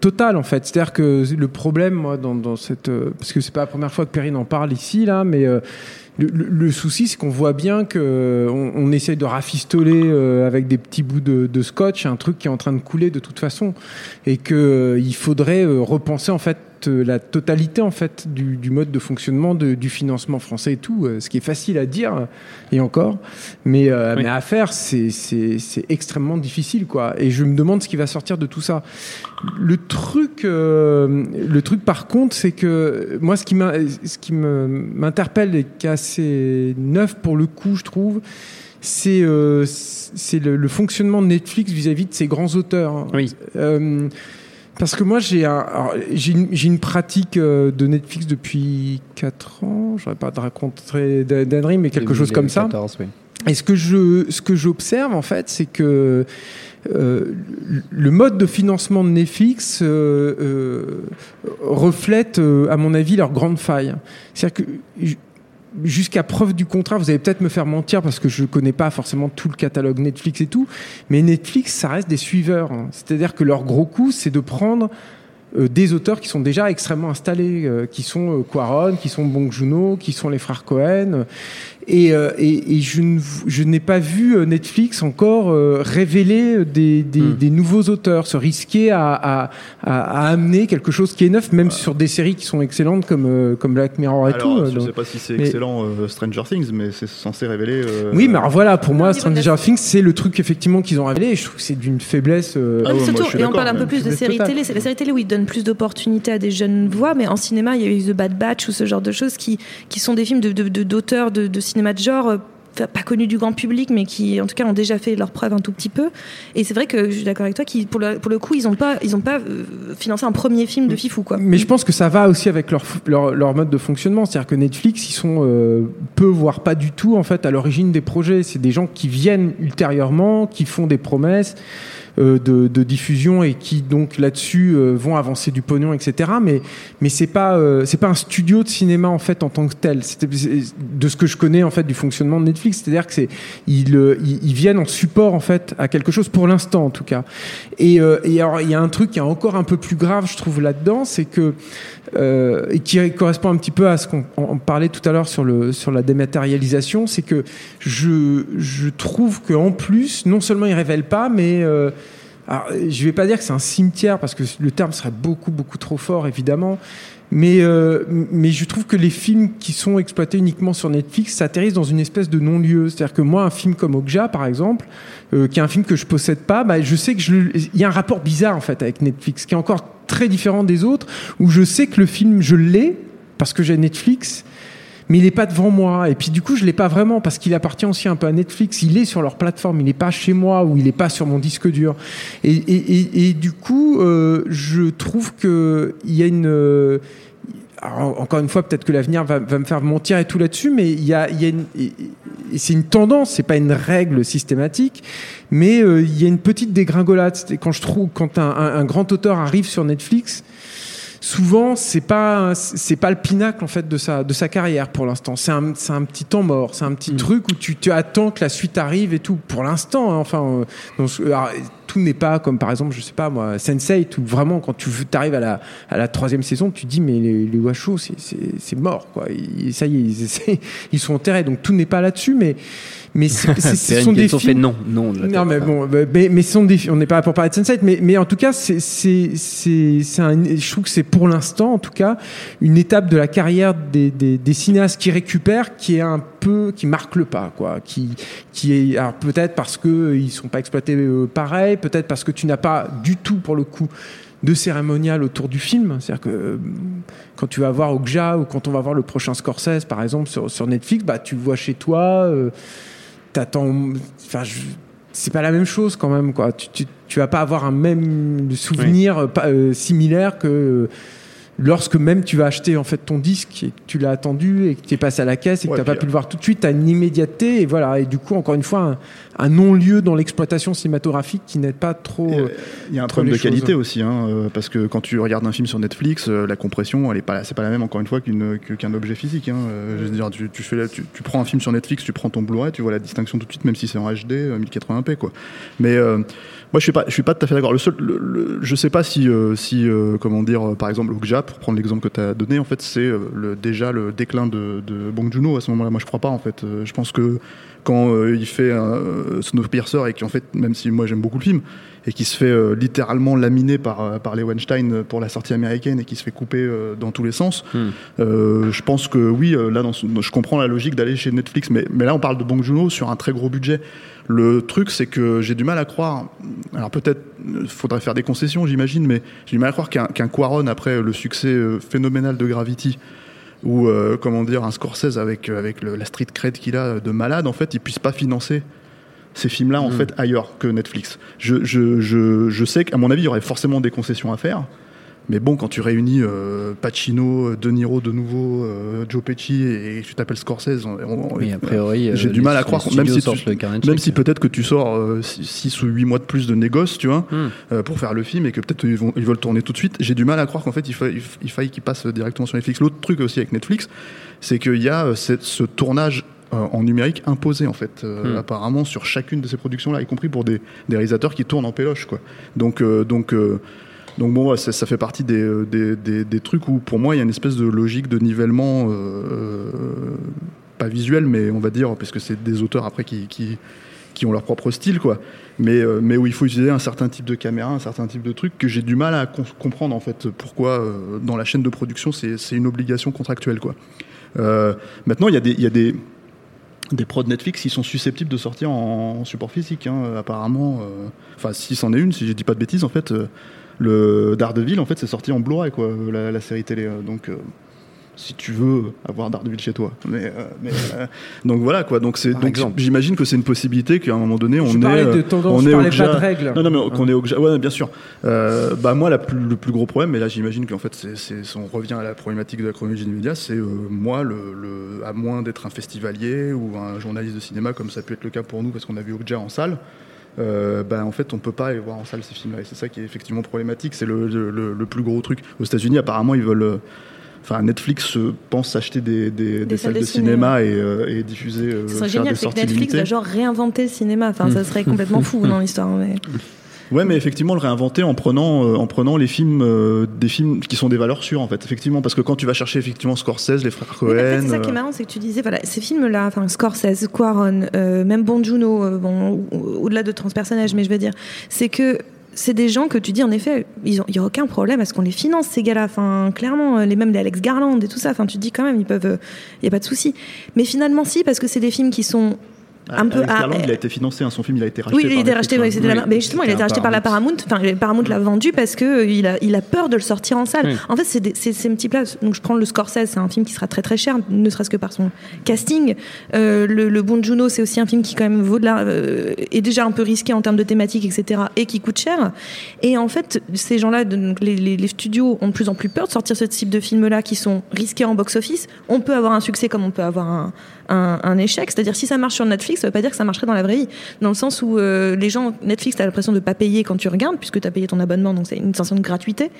totale en fait. C'est-à-dire que le problème, moi, dans, cette, parce que c'est pas la première fois que Perrine en parle ici là, mais le, le- souci, c'est qu'on voit bien que on, essaye de rafistoler euh, avec des petits bouts de, scotch un truc qui est en train de couler de toute façon, et que euh, faudrait euh, repenser en fait la totalité en fait du, du mode de fonctionnement de- du financement français et tout, euh, ce qui est facile à dire euh, et encore, mais, euh, Oui. mais à faire, c'est extrêmement difficile quoi. Et je me demande ce qui va sortir de tout ça. Le truc, euh, le truc par contre, c'est que moi, ce qui m'interpelle et qui est assez neuf pour le coup, je trouve, c'est euh, le, le fonctionnement de Netflix vis-à-vis de ses grands auteurs. hein. Oui. Euh, parce que moi, j'ai un, une, une pratique euh, de Netflix depuis 4 ans. Je n'aurais pas de raconter d'annerie, mais quelque chose comme ça. 2014, oui. Et ce que je, ce que j'observe en fait, c'est que euh, le mode de financement de Netflix euh, euh, reflète, à mon avis, leur grande faille. C'est-à-dire que jusqu'à preuve du contraire, vous allez peut-être me faire mentir parce que je connais pas forcément tout le catalogue Netflix et tout, mais Netflix, ça reste des suiveurs. hein. C'est-à-dire que leur gros coup, c'est de prendre euh, des auteurs qui sont déjà extrêmement installés, euh, qui sont euh, Quaron, qui sont Bong Joon-ho, qui sont les frères Cohen. Et, euh, et, et je, ne- n'ai pas vu euh, Netflix encore euh, révéler des, des, Hmm. des nouveaux auteurs, se risquer à, à, à, à amener quelque chose qui est neuf, même sur des séries qui sont excellentes comme, comme Black Mirror et Alors, tout. je donc- sais pas si c'est mais- excellent euh, Stranger Things, mais c'est censé révéler. euh, Oui, mais alors voilà, pour moi, la- Stranger Things, c'est le truc effectivement qu'ils ont révélé. Et je trouve que c'est d'une faiblesse. euh, Ah ouais, Mais moi, surtout, je suis et on parle un peu plus de séries télé. C'est la série télé où ils donnent plus d'opportunités à des jeunes voix, mais en cinéma, il y a eu The Bad Batch ou ce genre de choses qui, qui sont des films de, de- de- d'auteurs de, de cinéma de genre. euh, pas connus du grand public, mais qui en tout cas ont déjà fait leur preuve un tout petit peu. Et c'est vrai que je suis d'accord avec toi, qui pour le, pour le coup, ils n'ont pas, ils pas euh, financé un premier film de Fifou. Quoi. Mais je pense que ça va aussi avec leur, leur, leur mode de fonctionnement. C'est-à-dire que Netflix, ils sont euh, peu, voire pas du tout, en fait, à l'origine des projets. C'est des gens qui viennent ultérieurement, qui font des promesses de, de diffusion et qui, donc, là-dessus, euh, vont avancer du pognon, etc. Mais, mais c'est pas, euh, c'est pas un studio de cinéma, en fait, en tant que tel. C'est- de ce que je connais, en fait, du fonctionnement de Netflix. C'est-à-dire que c'est, ils, euh, ils, viennent en support, en fait, à quelque chose, pour l'instant, en tout cas. Et, euh, et alors, il y a un truc qui est encore un peu plus grave, je trouve, là-dedans, c'est que euh, et qui correspond un petit peu à ce qu'on on parlait tout à l'heure sur, le, sur la dématérialisation, c'est que je, je trouve qu'en plus, non seulement ils révèlent pas, mais euh, alors, je vais pas dire que c'est un cimetière parce que le terme serait beaucoup beaucoup trop fort évidemment, mais euh, mais je trouve que les films qui sont exploités uniquement sur Netflix s'atterrissent dans une espèce de non-lieu. C'est-à-dire que moi, un film comme Okja, par exemple, euh, qui est un film que je possède pas, bah, je sais que il y a un rapport bizarre en fait avec Netflix, qui est encore très différent des autres, où je sais que le film je l'ai parce que j'ai Netflix. Mais il n'est pas devant moi. Et puis du coup, je l'ai pas vraiment parce qu'il appartient aussi un peu à Netflix. Il est sur leur plateforme. Il n'est pas chez moi ou il n'est pas sur mon disque dur. Et, du coup, euh, je trouve que il y a une euh, encore une fois, peut-être que l'avenir va, me faire mentir et tout là-dessus, mais il y a, y c'est une tendance, c'est pas une règle systématique, mais euh, il y a une petite dégringolade. Quand je trouve, quand un grand auteur arrive sur Netflix, souvent c'est pas c'est pas le pinacle en fait de sa de sa carrière pour l'instant. C'est un c'est un petit temps mort, c'est un petit Mm. truc où tu, tu attends que la suite arrive et tout. Pour l'instant, hein, enfin, euh, donc, alors, tout n'est pas comme par exemple, je sais pas moi, Sense8 où vraiment quand tu arrives à la à la troisième saison, tu te dis mais les, les Washoe c'est mort quoi. Ça y est, ils, ils sont enterrés. Donc tout n'est pas là-dessus, mais mais c'est- c'est- ce Perrine sont des fait non, non. Non, mais bon, bah, mais, mais ce sont des, on n'est pas là pour parler de Sunset, mais, mais en tout cas, c'est, c'est, c'est, je trouve que c'est pour l'instant, en tout cas, une étape de la carrière des, des, des cinéastes qui récupèrent, qui est un peu, qui marque le pas, quoi, qui, qui est, alors peut-être parce que euh, ils sont pas exploités euh, pareil, peut-être parce que tu n'as pas du tout, pour le coup, de cérémonial autour du film. C'est-à-dire que euh, quand tu vas voir Okja ou quand on va voir le prochain Scorsese, par exemple, sur, sur Netflix, bah, tu vois chez toi, euh, t'attends. Enfin, je- c'est pas la même chose quand même, quoi. Tu, tu, tu vas pas avoir un même souvenir euh, pas, euh, similaire que lorsque même tu vas acheter en fait ton disque et que tu l'as attendu et que tu es passé à la caisse et que Ouais, tu n'as pas pu le voir tout de suite, tu as une immédiateté et voilà. Et du coup, encore une fois, un, un non-lieu dans l'exploitation cinématographique qui n'aide pas trop. Euh, euh, Il y a un problème de choses. qualité aussi, hein, euh, parce que quand tu regardes un film sur Netflix, euh, la compression, elle est pas, c'est pas la même encore une fois qu'une, qu'un objet physique. Hein. Euh, je veux dire, tu, tu fais, la- tu, tu prends un film sur Netflix, tu prends ton Blu-ray, tu vois la distinction tout de suite, même si c'est en HD, euh, 1080p, quoi. Mais euh, moi, je suis pas, je suis pas tout à fait d'accord. Le seul, le- le- je sais pas si, euh, si, euh, comment dire, euh, par exemple, Okja, pour prendre l'exemple que tu as donné, en fait, c'est euh, déjà le déclin de, de Bong Joon-ho à ce moment-là. Moi, je crois pas, en fait. Euh, je pense que quand euh, il fait euh, Snowpiercer et qu'en fait, même si moi j'aime beaucoup le film, et qui se fait euh, littéralement laminer par, euh, par les Weinstein pour la sortie américaine et qui se fait couper dans tous les sens, Hmm. je pense que oui, là, dans je comprends la logique d'aller chez Netflix, mais, mais là, on parle de Bong Joon-ho sur un très gros budget. Le truc, c'est que j'ai du mal à croire. Alors peut-être, faudrait faire des concessions, j'imagine, mais j'ai du mal à croire qu'un qu'un Quaron, après le succès phénoménal de Gravity, ou euh, comment dire, un Scorsese avec, euh, avec le- la street cred qu'il a euh, de malade, en fait, il puisse pas financer ces films-là, en Mm. fait, ailleurs que Netflix. Je, je, je, je sais qu'à mon avis, il y aurait forcément des concessions à faire. Mais bon, quand tu réunis euh, Pacino, De Niro de nouveau, euh, Joe Pesci et tu t'appelles Scorsese, on- on- Oui, a priori, j'ai euh, du mal à croire, même si, tu- le même si peut-être que tu sors 6 ou 8 mois de plus de négoce, tu vois, euh, pour faire le film et que peut-être ils, vont, ils veulent tourner tout de suite. J'ai du mal à croire qu'en fait il, fa- il faille qu'ils passent directement sur Netflix. L'autre truc aussi avec Netflix, c'est qu'il y a euh, cette- ce tournage euh, en numérique imposé en fait, euh, Hmm. apparemment sur chacune de ces productions-là, y compris pour des, des réalisateurs qui tournent en péloche, quoi. Donc, euh, donc, euh, donc bon, ça, fait partie des, euh, des, des- des trucs où pour moi il y a une espèce de logique de nivellement. euh, pas visuel, mais on va dire, parce que c'est des auteurs après qui, qui, qui ont leur propre style, quoi. Mais, euh, mais où il faut utiliser un certain type de caméra, un certain type de truc que j'ai du mal à com- comprendre, en fait, pourquoi euh, dans la chaîne de production c'est une obligation contractuelle, quoi. Euh, maintenant, il y a des. Y a des des prods Netflix qui sont susceptibles de sortir en, support physique, hein, apparemment. euh, Enfin, si c'en est une, si je dis pas de bêtises, en fait, euh, le Daredevil, en fait, c'est sorti en Blu-ray, quoi, la, la série télé. euh, donc, euh, si tu veux avoir Daredevil chez toi. Mais, euh, mais, euh, donc voilà, quoi. Donc, c'est, j'imagine que c'est une possibilité qu'à un moment donné, on Je est. parlais de euh, tendance, on est Okja- pas de règles. Non, non, mais qu'on est Okja- Ouais, bien sûr. Euh, bah, moi, la plus- le plus gros problème, mais là, j'imagine qu'en fait, c'est, c'est- on revient à la problématique de la chronologie des médias, c'est euh, moi, le, le- à moins d'être un festivalier ou un journaliste de cinéma, comme ça peut être le cas pour nous, parce qu'on a vu Okja en salle. Euh, bah, en fait, on peut pas aller voir en salle ces films-là. Et c'est ça qui est effectivement problématique. C'est le, le- plus gros truc. Aux États-Unis, apparemment, ils veulent. euh, Enfin, Netflix pense acheter des, des- des salles de cinéma, et, euh, et diffuser. euh, Ce faire serait des génial, c'est que Netflix limitées. va genre réinventer le cinéma. Enfin, ça serait complètement fou dans l'histoire. Mais... Ouais, mais effectivement, le réinventer en prenant, euh, en prenant les films, euh, des films qui sont des valeurs sûres, en fait. Effectivement, parce que quand tu vas chercher effectivement Scorsese, les frères Cohen. c'est ça qui est euh, marrant, c'est que tu disais, voilà, ces films-là, enfin Scorsese, Quaron, euh, même Bon Juno, bon, au- au-delà de transpersonnage, mais je veux dire, c'est que c'est des gens que tu dis en effet, il y a aucun problème à ce qu'on les finance ces gars-là. Enfin, clairement, les mêmes les Alex Garland et tout ça. Enfin, tu te dis quand même, ils peuvent, euh, il y a pas de souci. Mais finalement, si, parce que c'est des films qui sont un peu Alex à- Garland, il a été financé, hein, son film, il a été racheté. oui, il a été racheté, c'était la Oui. mais justement, il a été racheté par la Paramount. Enfin, Paramount l'a vendu parce que euh, il a, il a peur de le sortir en salle. Oui. En fait, c'est des- un petit plat. Donc, je prends le Scorsese, c'est un film qui sera très très cher, ne serait-ce que par son casting. Euh, le, le Bon Juno, c'est aussi un film qui quand même vaut de la, euh, est déjà un peu risqué en termes de thématique, etc. et qui coûte cher. Et en fait, ces gens-là, donc les, les- les studios ont de plus en plus peur de sortir ce type de films-là qui sont risqués en box-office. On peut avoir un succès comme on peut avoir un, un, échec. C'est-à-dire, si ça marche sur Netflix, ça veut pas dire que ça marcherait dans la vraie vie. Dans le sens où euh, les gens, Netflix, t'as l'impression de pas payer quand tu regardes, puisque tu as payé ton abonnement, donc c'est une sensation de gratuité.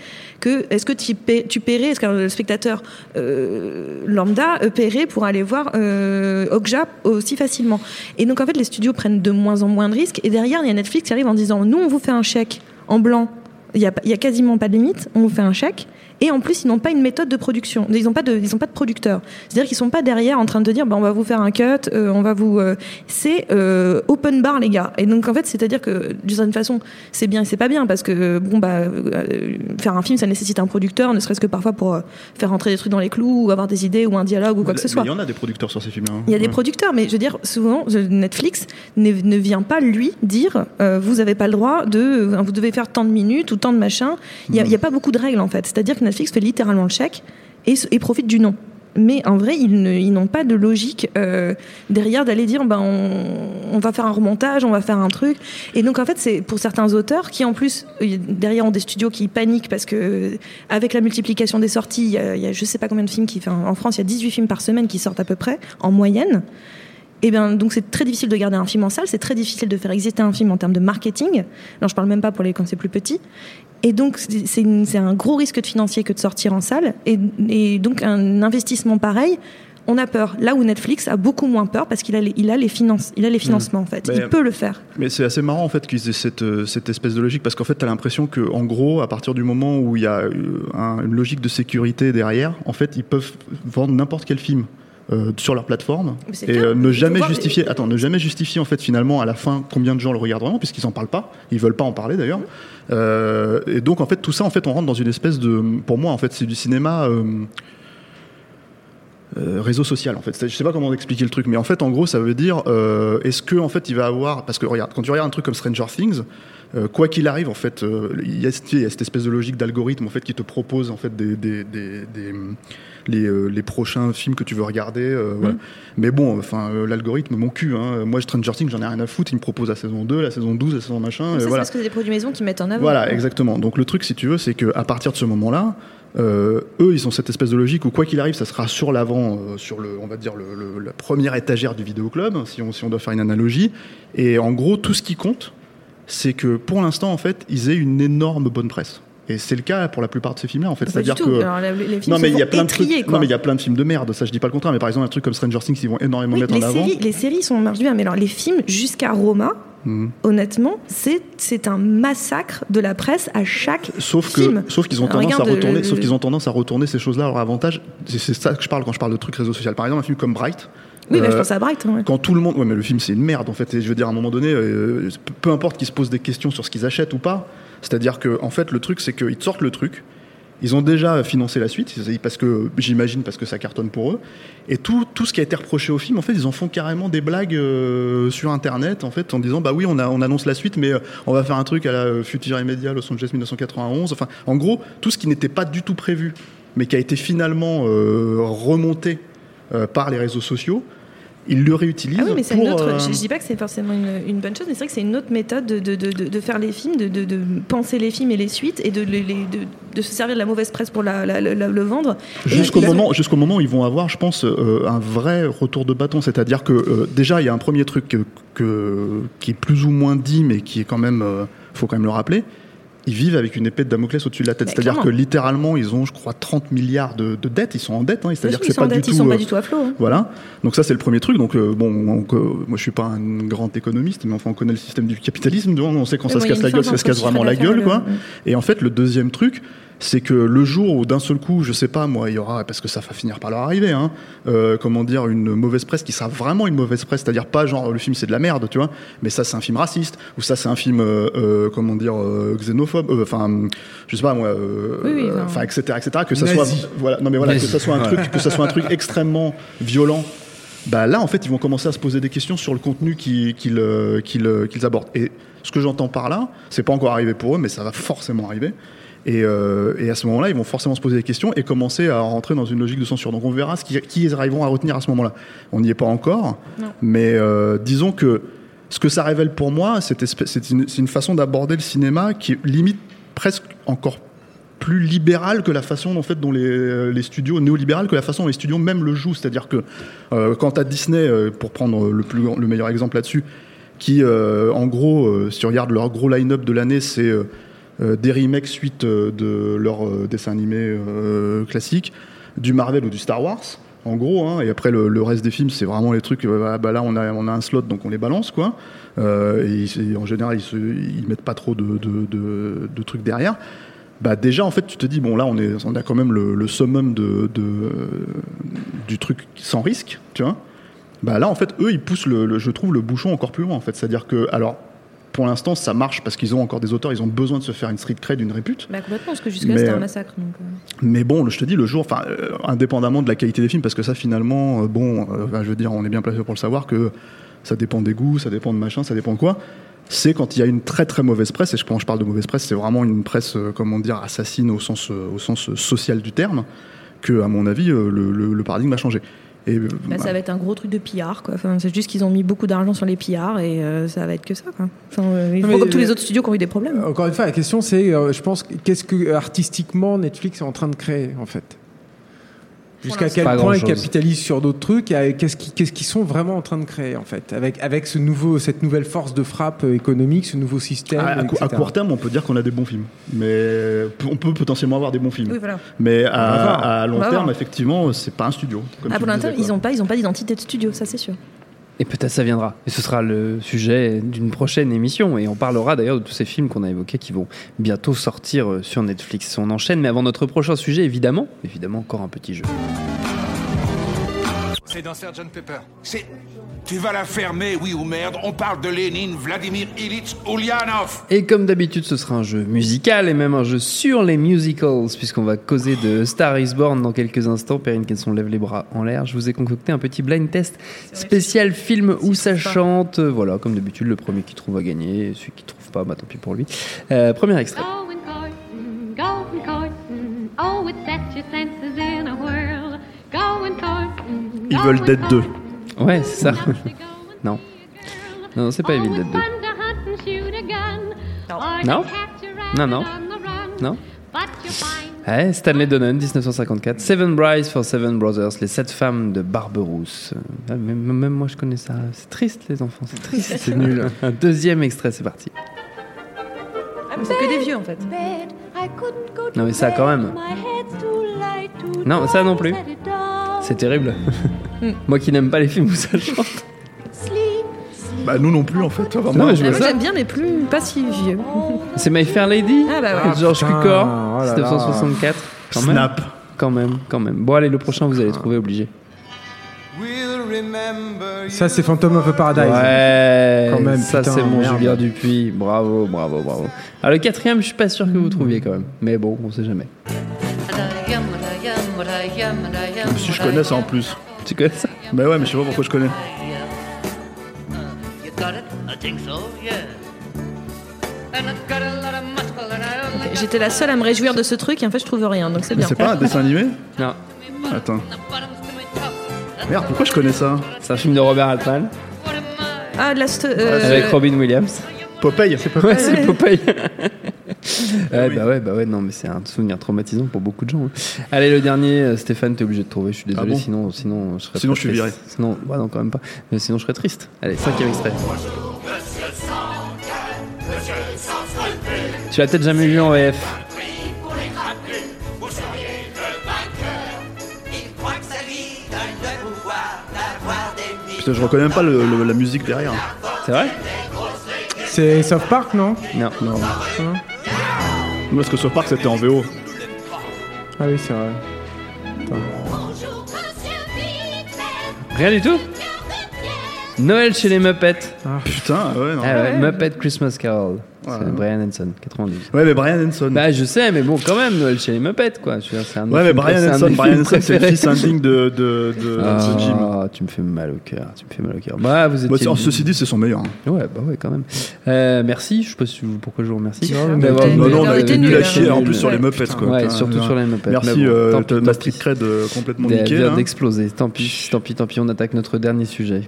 Que est-ce que tu, tu paierais, est-ce qu'un spectateur euh, lambda euh, paierait pour aller voir euh, Okja aussi facilement? Et donc en fait, les studios prennent de moins en moins de risques. Et derrière, il y a Netflix qui arrive en disant, nous, on vous fait un chèque en blanc. Il y a, il y a quasiment pas de limite. On vous fait un chèque. Et en plus, ils n'ont pas une méthode de production. Ils n'ont pas de, ils ont pas de producteur. C'est-à-dire qu'ils sont pas derrière en train de dire, bah, on va vous faire un cut, euh, on va vous. euh, c'est euh, open bar, les gars. Et donc en fait, c'est-à-dire que d'une certaine façon, c'est bien et c'est pas bien parce que bon bah faire un film, ça nécessite un producteur, ne serait-ce que parfois pour faire rentrer des trucs dans les clous ou avoir des idées ou un dialogue ou quoi que ce soit. Il y en a des producteurs sur ces films-là. hein. Il y a des producteurs, mais je veux dire, souvent, Netflix ne, ne vient pas lui dire vous n'avez pas le droit de. vous devez faire tant de minutes ou tant de machin. Il n'y a, y a pas beaucoup de règles en fait. C'est-à-dire que Netflix fait littéralement le chèque et, profite du nom. Mais en vrai, ils n'ont pas de logique euh, derrière d'aller dire ben, on, va faire un remontage, on va faire un truc. Et donc, en fait, c'est pour certains auteurs qui, en plus, euh, derrière ont des studios qui paniquent parce que, avec la multiplication des sorties, il y a, y sais pas combien de films qui. en France, il y a 18 films par semaine qui sortent à peu près, en moyenne. Et bien, donc c'est très difficile de garder un film en salle, c'est très difficile de faire exister un film en termes de marketing. Non, je parle même pas pour les quand c'est plus petit. Et donc, c'est un gros risque de financier que de sortir en salle. Et, et donc, un investissement pareil, on a peur. Là où Netflix a beaucoup moins peur parce qu'il a les, il a les finances, il a les financements en fait. Mais- il peut le faire. Mais c'est assez marrant en fait qu'ils aient cette, euh, cette espèce de logique parce qu'en fait tu as l'impression que en gros à partir du moment où il y a euh, un- une logique de sécurité derrière, en fait ils peuvent vendre n'importe quel film. Euh, sur leur plateforme et euh, ne jamais voir- justifier attends ne jamais justifier en fait finalement à la fin combien de gens le regardent vraiment puisqu'ils en parlent pas. Ils veulent pas en parler d'ailleurs. Euh, et donc en fait tout ça en fait on rentre dans une espèce de pour moi en fait c'est du cinéma réseau social en fait. Je sais pas comment expliquer le truc, mais en fait en gros ça veut dire est-ce que en fait il va avoir parce que regarde quand tu regardes un truc comme Stranger Things, euh, quoi qu'il arrive en fait euh, il y, a, il y a cette espèce de logique d'algorithme en fait qui te propose en fait des, des, des, des- les, euh, les prochains films que tu veux regarder. euh, voilà. Mais bon, enfin euh, l'algorithme mon cul. Hein. Moi Stranger Things j'en ai rien à foutre. Il me propose la saison 2, la saison 12, la saison machin. Ça, c'est voilà. parce que c'est des produits maison qui mettent en avant. Voilà, exactement. Donc le truc, si tu veux, c'est qu'à partir de ce moment-là, euh, eux, ils ont cette espèce de logique où quoi qu'il arrive, ça sera sur l'avant, euh, sur le, on va dire le, le- la première étagère du vidéoclub, si on, si on doit faire une analogie. Et en gros, tout ce qui compte, c'est que pour l'instant, en fait, ils aient une énorme bonne presse. Et c'est le cas pour la plupart de ces films-là, en fait. C'est-à-dire que Alors, les, les films non mais il y a plein de trucs. Non mais il y a plein de films de merde. Ça, je dis pas le contraire. Mais par exemple, un truc comme Stranger Things, ils vont énormément Oui, mettre les, en avant. séries, les séries sont marche bien, mais alors les films jusqu'à Roma, Mhm. honnêtement, c'est un massacre de la presse à chaque Sauf que, film. sauf qu'ils ont Alors, tendance à retourner, euh, sauf qu'ils ont tendance à retourner ces choses-là à leur avantage. C'est ça que je parle quand je parle de trucs réseau social. Par exemple, un film comme Bright. Oui, mais je euh, pense à Bright. ouais. quand tout le monde, ouais, mais le film c'est une merde en fait. Et je veux dire, à un moment donné, euh, peu importe qu'ils se posent des questions sur ce qu'ils achètent ou pas. C'est-à-dire que, en fait, le truc, c'est qu'ils te sortent le truc. Ils ont déjà financé la suite, parce que j'imagine parce que ça cartonne pour eux. Et tout, tout ce qui a été reproché au film, en fait, ils en font carrément des blagues euh, sur Internet, en fait, en disant bah oui, on, annonce la suite, mais euh, on va faire un truc à la euh, Future Immédiat Los Angeles 1991. Enfin, en gros, tout ce qui n'était pas du tout prévu, mais qui a été finalement remonté par les réseaux sociaux, ils le réutilisent Ah oui, mais c'est une autre. euh, Je, je dis pas que c'est forcément une, une bonne chose, mais c'est vrai que c'est une autre méthode de, de, de, de- faire les films, de, penser les films et les suites, et de, les- les- de, de se servir de la mauvaise presse pour la, la- la- la- le vendre. Jusqu'au moment, jusqu'au moment où ils vont avoir, je pense, euh, un vrai retour de bâton. C'est-à-dire que euh, déjà, il y a un premier truc que, que- qui est plus ou moins dit, mais qui est quand même, faut quand même le rappeler. Ils vivent avec une épée de Damoclès au-dessus de la tête. Mais C'est-à-dire que littéralement, ils ont, je crois, 30 milliards de, de dettes. Ils sont en dette. Hein, c'est-à-dire que ils c'est sont pas du tout. sont euh, pas du tout à flot. hein. Voilà. Donc ça c'est le premier truc. Donc euh, bon, on- euh, moi je suis pas un grand économiste, mais enfin on connaît le système du capitalisme. On sait quand ça se casse la gueule, ça se casse vraiment la gueule, quoi. Et en fait le deuxième truc, c'est que le jour où d'un seul coup, je sais pas moi, il y aura parce que ça va finir par leur arriver, hein, euh, comment dire, une mauvaise presse qui sera vraiment une mauvaise presse, c'est-à-dire pas genre le film c'est de la merde, tu vois, mais ça c'est un film raciste ou ça c'est un film euh, euh, comment dire euh, xénophobe, euh, enfin je sais pas moi, Oui, enfin- etc etc que ça Nazi. soit voilà non mais voilà que ça soit un truc que ça soit un truc extrêmement violent bah là en fait ils vont commencer à se poser des questions sur le contenu qui- qu'ils qu'ils, qu'ils abordent. Et ce que j'entends par là c'est pas encore arrivé pour eux mais ça va forcément arriver et, euh, et à ce moment-là ils vont forcément se poser des questions et commencer à rentrer dans une logique de censure. Donc on verra ce qui, qui ils arriveront à retenir à ce moment-là. On n'y est pas encore Non. mais euh, disons que ce que ça révèle pour moi c'est une, façon d'aborder le cinéma qui est limite presque encore plus libéral que la façon en fait dont les, les studios néolibéral que la façon dont les studios même le jouent. C'est-à-dire que euh, quand à Disney euh, pour prendre le plus le meilleur exemple là-dessus qui euh, en gros euh, si tu regardes leur gros line-up de l'année c'est euh, euh, des remakes suite euh, de leurs euh, dessins animés euh, classiques du Marvel ou du Star Wars en gros hein, et après le, reste des films c'est vraiment les trucs euh, ah, bah là on a on a un slot donc on les balance quoi. Euh, et en général ils, se, ils mettent pas trop de, de, trucs derrière. Bah déjà en fait tu te dis bon là on est on a quand même le, summum de, du truc sans risque tu vois. Bah là en fait eux ils poussent le, le- je trouve le bouchon encore plus loin en fait. C'est à dire que alors pour l'instant ça marche parce qu'ils ont encore des auteurs ils ont besoin de se faire une street cred une répute Bah, complètement, parce que jusque-là, Mais, c'était un euh, massacre. donc, euh. mais bon, je te dis, le jour, enfin, euh, indépendamment de la qualité des films, parce que ça, finalement, euh, bon, euh, je veux dire, on est bien placé pour le savoir que ça dépend des goûts, ça dépend de machin, ça dépend de quoi. C'est quand il y a une très très mauvaise presse, et quand je parle de mauvaise presse, c'est vraiment une presse, comment dire, assassine au sens, au sens social du terme, que, à mon avis, le, le- le paradigme a changé. Et, euh, Bah, ça va être un gros truc de quoi. Enfin, c'est juste qu'ils ont mis beaucoup d'argent sur les PR et euh, ça va être que ça, quoi. Enfin, euh, ils Non, font mais, comme tous les autres studios qui ont eu des problèmes. Encore une fois, la question c'est, je pense, qu'est-ce que artistiquement Netflix est en train de créer en fait? Jusqu'à quel point ils capitalisent sur d'autres trucs et qu'est-ce qu'ils qu'est-ce qu'ils sont vraiment en train de créer en fait avec, avec ce nouveau, cette nouvelle force de frappe euh, économique, ce nouveau système. à, à à court terme, on peut dire qu'on a des bons films, mais on peut potentiellement avoir des bons films. Oui, voilà. Mais à, à long terme, voir. effectivement, c'est pas un studio. comme le l'instant, disais, ils n'ont pas, ils ont pas d'identité de studio, ça c'est sûr. Et peut-être ça viendra. Et ce sera le sujet d'une prochaine émission. Et on parlera d'ailleurs de tous ces films qu'on a évoqués qui vont bientôt sortir euh, sur Netflix. On enchaîne, mais avant notre prochain sujet, évidemment, évidemment, encore un petit jeu. C'est dans Sgt Pepper. C'est. Tu vas la fermer, oui ou merde On parle de Lénine, Vladimir Ilitch, Ulyanov Et comme d'habitude, ce sera un jeu musical et même un jeu sur les musicals, puisqu'on va causer de Star is Born dans quelques instants. Perrine Kenson lève les bras en l'air. Je vous ai concocté un petit blind test spécial film où ça chante. Voilà, comme d'habitude, le premier qui trouve va gagner. Celui qui trouve pas, bah tant pis pour lui. Euh, premier extrait. Going courting, going courting. Oh, it sets your senses in a whirl. Going courting. Evil Dead 2. Ouais, c'est ça. non. Non, c'est pas Evil Dead 2. Non? Non, non. Non? Ouais, Stanley Donen, 1954. Seven Brides for Seven Brothers, les sept femmes de Barberousse. Euh, Même, même moi, je connais ça. C'est triste, les enfants, c'est triste, c'est nul. Un deuxième extrait, c'est parti. Ah, mais c'est que des vieux en fait. Non, mais ça, quand même. Non, ça non plus. C'est terrible. moi qui n'aime pas les films où ça chante. Bah, nous non plus, en fait. Enfin, Non, moi, mais je Ah, vois moi ça. j'aime bien, mais plus pas si vieux. C'est My Fair Lady Ah bah ouais. de George putain, Cukor, oh là là. 1964. Quand même. Snap. Quand même, quand même. Bon, allez, le prochain, vous allez trouver obligé. Ça c'est Phantom of the Paradise. Ouais, Quand même, ça c'est mon. Julien Dupuis. Bravo, bravo, bravo. Alors le quatrième, je suis pas sûr que vous trouviez quand même. Mais bon, on sait jamais. Connais ça en plus. Tu connais ça? Bah ouais, mais je sais pas pourquoi je connais. J'étais la seule à me réjouir de ce truc et en fait je trouve rien, donc c'est Mais bien. c'est pas un dessin animé? Non. Attends. Merde, pourquoi je connais ça? C'est un film de Robert Altman Ah, de la st- euh, avec Robin Williams. Popeye C'est Ouais, c'est Popeye. ouais, bah ouais, bah ouais, non, mais c'est un souvenir traumatisant pour beaucoup de gens. hein. Allez, le dernier, euh, Stéphane, t'es obligé de trouver. Je suis désolé, Ah bon sinon, sinon, je serais Sinon, je suis triste. Sinon, bah non, quand même pas. Mais sinon, je serais triste. Allez, cinquième extrait. Tu l'as peut-être jamais vu en VF. Putain, je reconnais même pas le- le- la musique derrière. C'est vrai? C'est South Park non? Non. Non. Moi, parce que South Park, c'était en VO. Ah oui c'est vrai. Rien du tout? Noël chez les Muppets. Putain, ouais, non. Ah ouais, Muppet Christmas Carol. Ouais. C'est Brian Henson, 92. Ouais, mais Brian Henson. Bah, je sais, mais bon, quand même, Noël chez les Muppets, quoi. Je veux dire, un ouais, mais Brian Henson, Brian Henson, c'est le fils indigne de, de, de, de Jim. Ah, tu me fais mal au cœur, tu me fais mal au cœur. Bah, vous Bah, étiez... ceci dit, c'est son meilleur. hein. Ouais, bah ouais, quand même. Euh, merci, je sais pas si vous- pourquoi je vous remercie. Non, mais- Non, non, on a été nul, à hein. chier en plus sur les Muppets, quoi. Ouais, surtout sur les Muppets. Merci, ta- street cred complètement niquée. vient là. d'exploser. Tant pis, tant pis, tant pis, on attaque notre dernier sujet.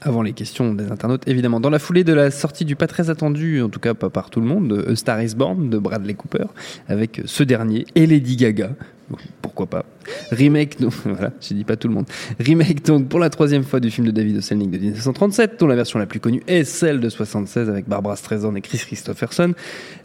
Avant les questions des internautes, évidemment. Dans la foulée de la sortie du pas très attendu, en tout cas pas par tout le monde, de A Star is Born de Bradley Cooper, avec ce dernier et Lady Gaga. Pourquoi pas? Remake, donc, voilà, j'ai dit pas tout le monde. Remake donc pour la troisième fois du film de David Selznick de 1937, dont la version la plus connue est celle de 76 avec Barbara Streisand et Chris Christopherson.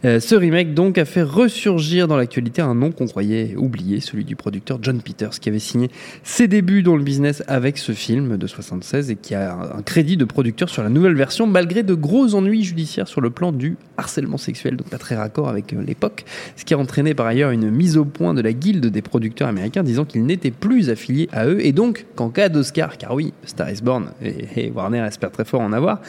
Euh, ce remake donc a fait ressurgir dans l'actualité un nom qu'on croyait oublié, celui du producteur John Peters, qui avait signé ses débuts dans le business avec ce film de 76 et qui a un crédit de producteur sur la nouvelle version, malgré de gros ennuis judiciaires sur le plan du harcèlement sexuel, donc pas très raccord avec euh, l'époque, ce qui a entraîné par ailleurs une mise au point de la guilde des producteurs américains disant qu'ils n'étaient plus affiliés à eux et donc qu'en cas d'Oscar, car oui, Star is Born et, et Warner espère très fort en avoir,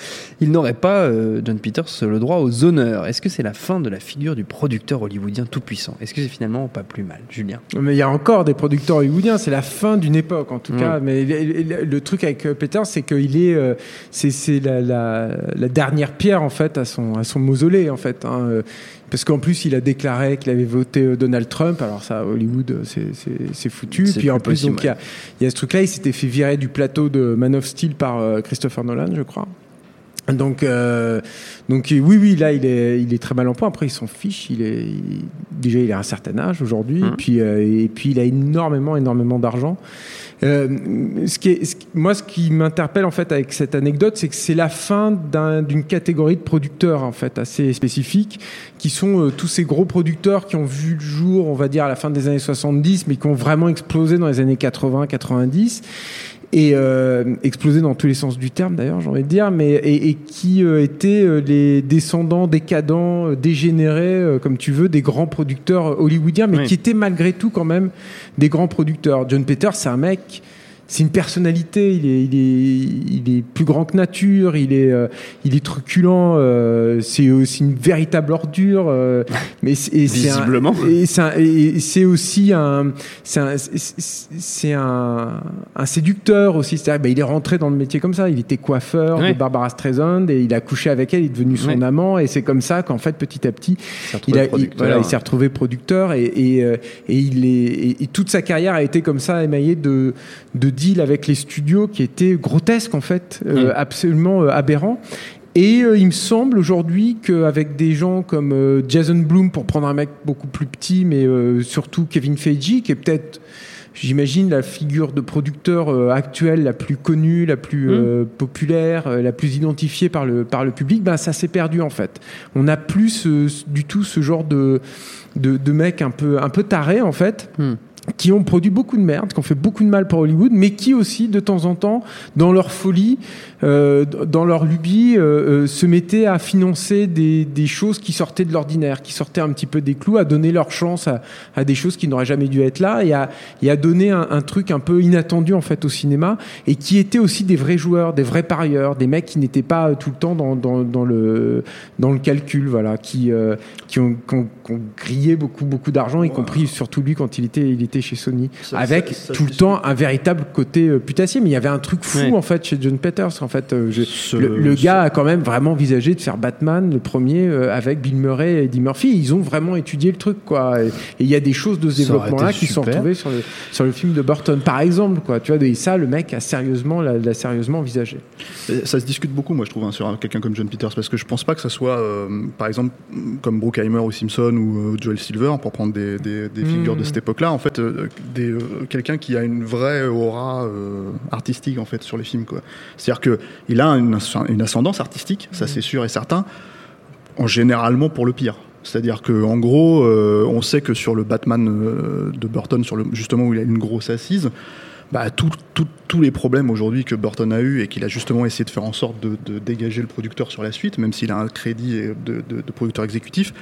il n'aurait pas, euh, John Peters, le droit aux honneurs. Est-ce que c'est la fin de la figure du producteur hollywoodien tout puissant Est-ce que c'est finalement pas plus mal, Julien? Mais il y a encore des producteurs hollywoodiens, c'est la fin d'une époque en tout Mm. cas. Mais le, truc avec euh, Peter, c'est qu'il est, euh, c'est la, la, la dernière pierre en fait à son à son mausolée en fait. hein, Parce qu'en plus, il a déclaré qu'il avait voté euh, Donald Trump. Alors ça, Hollywood, euh, c'est- foutu. C'est Puis en plus possible, donc il y a, il y a ce truc-là. Il s'était fait virer du plateau de Man of Steel par euh, Christopher Nolan, je crois. Donc, euh, donc oui, oui, là, il est, il est très mal en point. Après, il s'en fiche. Il est, il- déjà, il a un certain âge aujourd'hui. Mhm. Et puis, euh, et puis, il a énormément, énormément d'argent. Euh, ce qui est, ce moi, ce qui m'interpelle en fait avec cette anecdote, c'est que c'est la fin d'un- d'une catégorie de producteurs en fait assez spécifique, qui sont euh, tous ces gros producteurs qui ont vu le jour, on va dire à la fin des années 70, mais qui ont vraiment explosé dans les années 80-90 et euh, explosé dans tous les sens du terme d'ailleurs j'ai envie de dire mais et, et qui euh, étaient euh, les descendants décadents euh, dégénérés euh, comme tu veux des grands producteurs hollywoodiens mais Oui. qui étaient malgré tout quand même des grands producteurs John Peters c'est un mec c'est une personnalité, il est, il est, il est plus grand que nature, il est, euh, il est truculent, euh, c'est aussi une véritable ordure, euh, mais Visiblement. et c'est un- et c'est aussi un, c'est un, un, un séducteur aussi. C'est-à-dire, bah, il est rentré dans le métier comme ça. Il était coiffeur Ouais. de Barbara Streisand et il a couché avec elle. Il est devenu son Ouais. amant et c'est comme ça qu'en fait, petit à petit, s'est retrouvé il, voilà, s'est retrouvé producteur et, et, euh, et il est, et, et toute sa carrière a été comme ça émaillée de, de deals avec les studios qui étaient grotesques en fait, euh, Mm. absolument euh, aberrants. Et euh, il me semble aujourd'hui qu'avec des gens comme euh, Jason Blum, pour prendre un mec beaucoup plus petit, mais euh, surtout Kevin Feige, qui est peut-être, j'imagine, la figure de producteur actuelle la plus connue, la plus euh, populaire, la plus identifiée par le, par le public, ben, ça s'est perdu en fait. On n'a plus ce- du tout ce genre de, de, de mecs un peu, un peu tarés en fait Hmm. Qui ont produit beaucoup de merde, qui ont fait beaucoup de mal pour Hollywood, mais qui aussi, de temps en temps, dans leur folie, euh, dans leur lubie, euh, euh, se mettaient à financer des, des choses qui sortaient de l'ordinaire, qui sortaient un petit peu des clous, à donner leur chance à, à des choses qui n'auraient jamais dû être là, et à, et à donner un, un truc un peu inattendu en fait au cinéma, et qui étaient aussi des vrais joueurs, des vrais parieurs, des mecs qui n'étaient pas euh, tout le temps dans, dans, dans le dans le calcul, voilà, qui euh, qui ont, qui ont- qui ont grillé beaucoup beaucoup d'argent, y compris surtout lui quand il était il était chez Sony, Ça- avec ça- ça, tout le temps un véritable côté euh, putassier. Mais il y avait un truc fou Ouais. en fait chez John Peters. En fait, euh, je- Ce- le, le ce- gars a quand même vraiment envisagé de faire Batman le premier euh, avec Bill Murray et Eddie Murphy. Ils ont vraiment étudié le truc quoi. Et il y a des choses de ce développement-là qui sont retrouvées sur le sur le film de Burton par exemple quoi. Tu vois, et ça le mec a sérieusement l'a, l'a sérieusement envisagé. Ça se discute beaucoup, moi, je trouve, hein, sur un- quelqu'un comme John Peters, parce que je pense pas que ça soit, euh, par exemple, comme Bruckheimer ou Simpson ou euh, Joel Silver, pour prendre des, des- des figures de cette époque-là, en fait, euh, des, euh, quelqu'un qui a une vraie aura artistique, en fait, sur les films, quoi. C'est-à-dire que il a une, une ascendance artistique, ça c'est sûr et certain, en généralement pour le pire. C'est-à-dire que en gros, euh, on sait que sur le Batman euh, de Burton, sur le, justement où il a une grosse assise, bah, tous les problèmes aujourd'hui que Burton a eu et qu'il a justement essayé de faire en sorte de, de dégager le producteur sur la suite, même s'il a un crédit de, de- de producteur exécutif,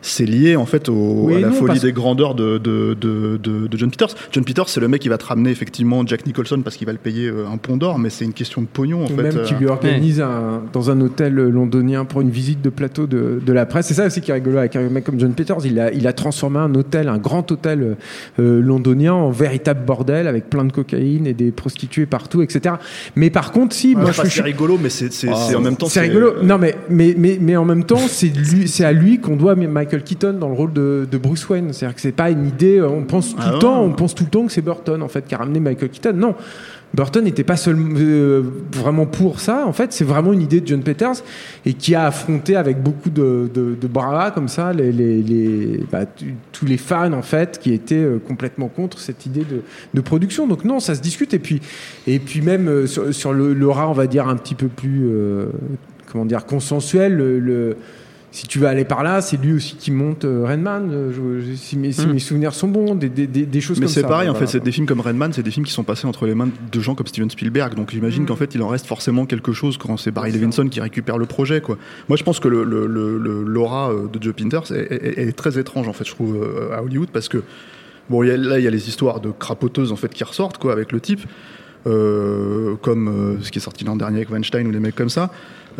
c'est lié en fait au- Oui à la non, folie des grandeurs de, de, de, John Peters. John Peters, c'est le mec qui va te ramener effectivement Jack Nicholson parce qu'il va le payer euh, un pont d'or, mais c'est une question de pognon en Ou fait. même qui euh. lui organise un, dans un hôtel londonien pour une visite de plateau de, de la presse. C'est ça aussi qui est rigolo avec un mec comme John Peters. Il a, il a transformé un hôtel, un grand hôtel euh, londonien en véritable bordel avec plein de cocaïne et des prostituées partout, etc. Mais par contre, si, Ouais, moi je c'est suis. rigolo, mais c'est c'est- Ah, c'est en même temps c'est rigolo. euh, Non, mais, mais, mais, mais en même temps, c'est lui, c'est à lui qu'on doit Michael Michael Keaton dans le rôle de, de Bruce Wayne. C'est-à-dire que c'est pas une idée. euh, On pense tout Ah le temps, on pense tout le temps que c'est Burton en fait qui a ramené Michael Keaton. Non. Burton n'était pas seul, euh, vraiment pour ça. En fait, c'est vraiment une idée de John Peters et qui a affronté avec beaucoup de, de, comme ça les, les, les- bah, tous les fans en fait qui étaient euh, complètement contre cette idée de, de production. Donc non, ça se discute et puis et puis même euh, sur, sur le l'aura, on va dire un petit peu plus comment dire consensuel. Le, le- si tu veux aller par là, c'est lui aussi qui monte euh, Redman. euh, je- si, mes, si Mm. mes souvenirs sont bons, des, des, des, des choses Mais comme c'est ça. pareil, en Voilà. fait, c'est des films comme Redman, c'est des films qui sont passés entre les mains de gens comme Steven Spielberg. Donc j'imagine Mm. qu'en fait, il en reste forcément quelque chose quand c'est Barry Levinson qui récupère le projet. Quoi. Moi, je pense que le, le- le- le- l'aura euh, de Joe Pinters est, est- est très étrange, en fait, je trouve, euh, à Hollywood, parce que bon, il y a- là, il y a les histoires de crapoteuses en fait qui ressortent, quoi, avec le type. euh, comme euh, ce qui est sorti l'an dernier avec Weinstein ou les mecs comme ça.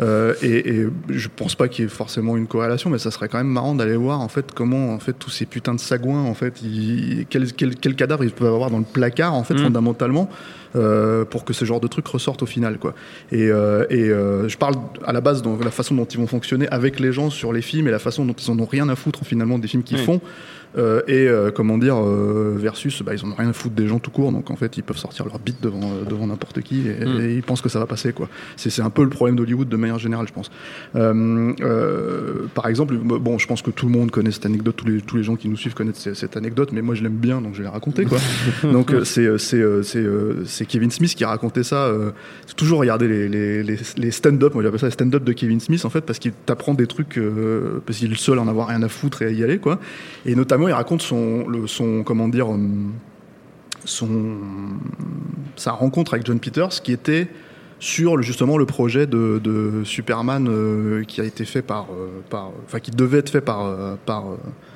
Euh, et, et je pense pas qu'il y ait forcément une corrélation, mais ça serait quand même marrant d'aller voir en fait comment en fait tous ces putains de sagouins en fait, ils, quel, quel, quel cadavre ils peuvent avoir dans le placard en fait Mm. fondamentalement euh, pour que ce genre de trucs ressortent au final quoi. Et, euh, et euh, je parle à la base de la façon dont ils vont fonctionner avec les gens sur les films et la façon dont ils en ont rien à foutre finalement des films qu'ils Oui. font. Euh, et euh, comment dire euh, versus bah, ils en ont rien à foutre des gens tout court donc en fait ils peuvent sortir leur bite devant devant n'importe qui et, Mm. et ils pensent que ça va passer quoi. C'est c'est un peu le problème d'Hollywood de manière générale je pense. Par exemple bon je pense que tout le monde connaît cette anecdote tous les tous les gens qui nous suivent connaissent cette, anecdote mais moi je l'aime bien donc je vais la raconter quoi. Donc c'est c'est Kevin Smith qui a raconté ça c'est toujours regarder les les, les, les stand-up moi j'appelle ça les stand-up de Kevin Smith en fait parce qu'il t'apprend des trucs parce qu'il est le seul à en avoir rien à foutre et à y aller quoi. Et notamment il raconte son le, son comment dire hum, son sa rencontre avec John Peters qui était sur le- justement le projet de, de Superman euh, qui a été fait par, euh, par enfin qui devait être fait par euh, par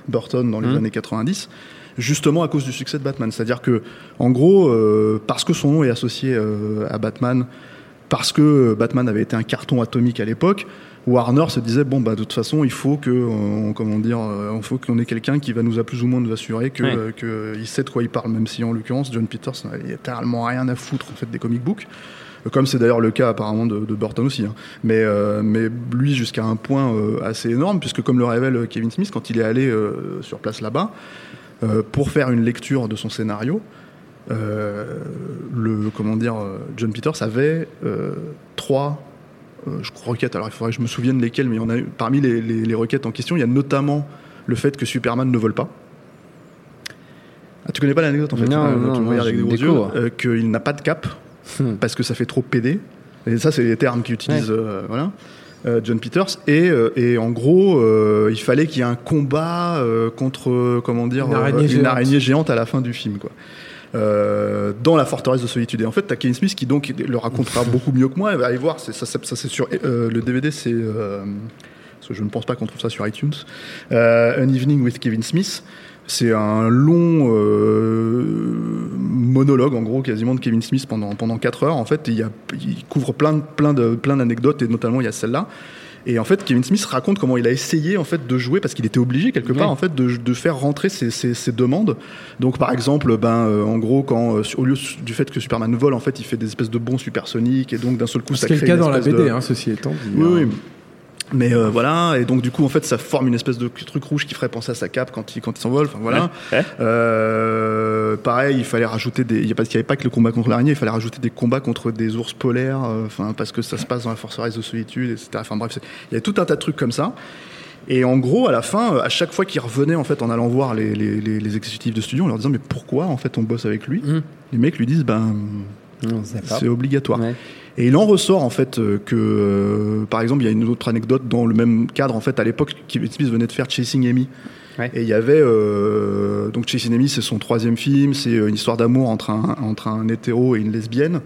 Burton dans les Mhm. années 90 justement à cause du succès de Batman c'est-à-dire que en gros parce que son nom est associé à Batman parce que Batman avait été un carton atomique à l'époque Warner se disait bon bah de toute façon il faut que on, comment dire euh, faut qu'on ait quelqu'un qui va nous a plus ou moins nous assurer que, Ouais. euh, que il sait de quoi il parle même si en l'occurrence John Peters il a littéralement rien à foutre en fait des comic books Euh, comme c'est d'ailleurs le cas apparemment de, de Burton aussi hein. mais euh, mais lui jusqu'à un point euh, assez énorme puisque comme le révèle Kevin Smith quand il est allé euh, sur place là-bas euh, pour faire une lecture de son scénario euh, le comment dire euh, John Peters avait euh, trois euh, je crois, requêtes. Alors il faudrait que je me souvienne lesquelles, mais il y en a eu- parmi les, les- les requêtes en question, il y a notamment le fait que Superman ne vole pas. Ah, tu connais pas l'anecdote en fait? Non, non, tu non, regardes avec des gros yeux. euh, qu'il n'a pas de cap Hmm. parce que ça fait trop PD. Et ça, c'est les termes qu'il utilise. euh, voilà. euh, John Peters et, euh, et en gros euh, il fallait qu'il y ait un combat euh, contre euh, comment dire Une euh, araignée géante. araignée géante à la fin du film quoi euh, dans la forteresse de solitude. Et en fait t'as Kevin Smith qui donc le racontera beaucoup mieux que moi. Elle va aller voir ça, ça, ça, c'est sur euh, le DVD c'est euh, parce que je ne pense pas qu'on trouve ça sur iTunes. An Evening with Kevin Smith. C'est un long euh, monologue en gros quasiment de Kevin Smith pendant pendant 4 heures. En fait il, y a, il couvre plein plein de plein d'anecdotes et notamment il y a celle-là et en fait, Kevin Smith raconte comment il a essayé en fait de jouer parce qu'il était obligé quelque part en fait de, de faire rentrer ses, ses- ses demandes. Donc par exemple, ben euh, en gros quand euh, au lieu du fait que Superman vole, en fait, il fait des espèces de bonds supersoniques et donc d'un seul coup ça Ce qui est le crée cas dans la BD, de- hein, ceci étant dit. oui, hein. oui. Mais euh, voilà, et donc du coup, en fait, ça forme une espèce de truc rouge qui ferait penser à sa cape quand il, quand il s'envole. Enfin voilà. Euh, pareil, il fallait rajouter des. Il n'y avait pas que le combat contre l'araignée, il fallait rajouter des combats contre des ours polaires, euh, parce que ça se passe dans la forteresse de solitude, etc. Enfin bref, il y a tout un tas de trucs comme ça. Et en gros, à la fin, euh, à chaque fois qu'il revenait, en fait, en allant voir les, les, les- les exécutifs de studio, en leur disant mais pourquoi en fait on bosse avec lui Mm. Les mecs lui disent ben c'est obligatoire. Ouais. Et il en ressort en fait euh, que, euh, par exemple, il y a une autre anecdote dans le même cadre. En fait, à l'époque, Kevin Smith venait de faire Chasing Amy. Ouais. Et il y avait euh, donc Chasing Amy, c'est son troisième film. C'est une histoire d'amour entre un entre un hétéro et une lesbienne.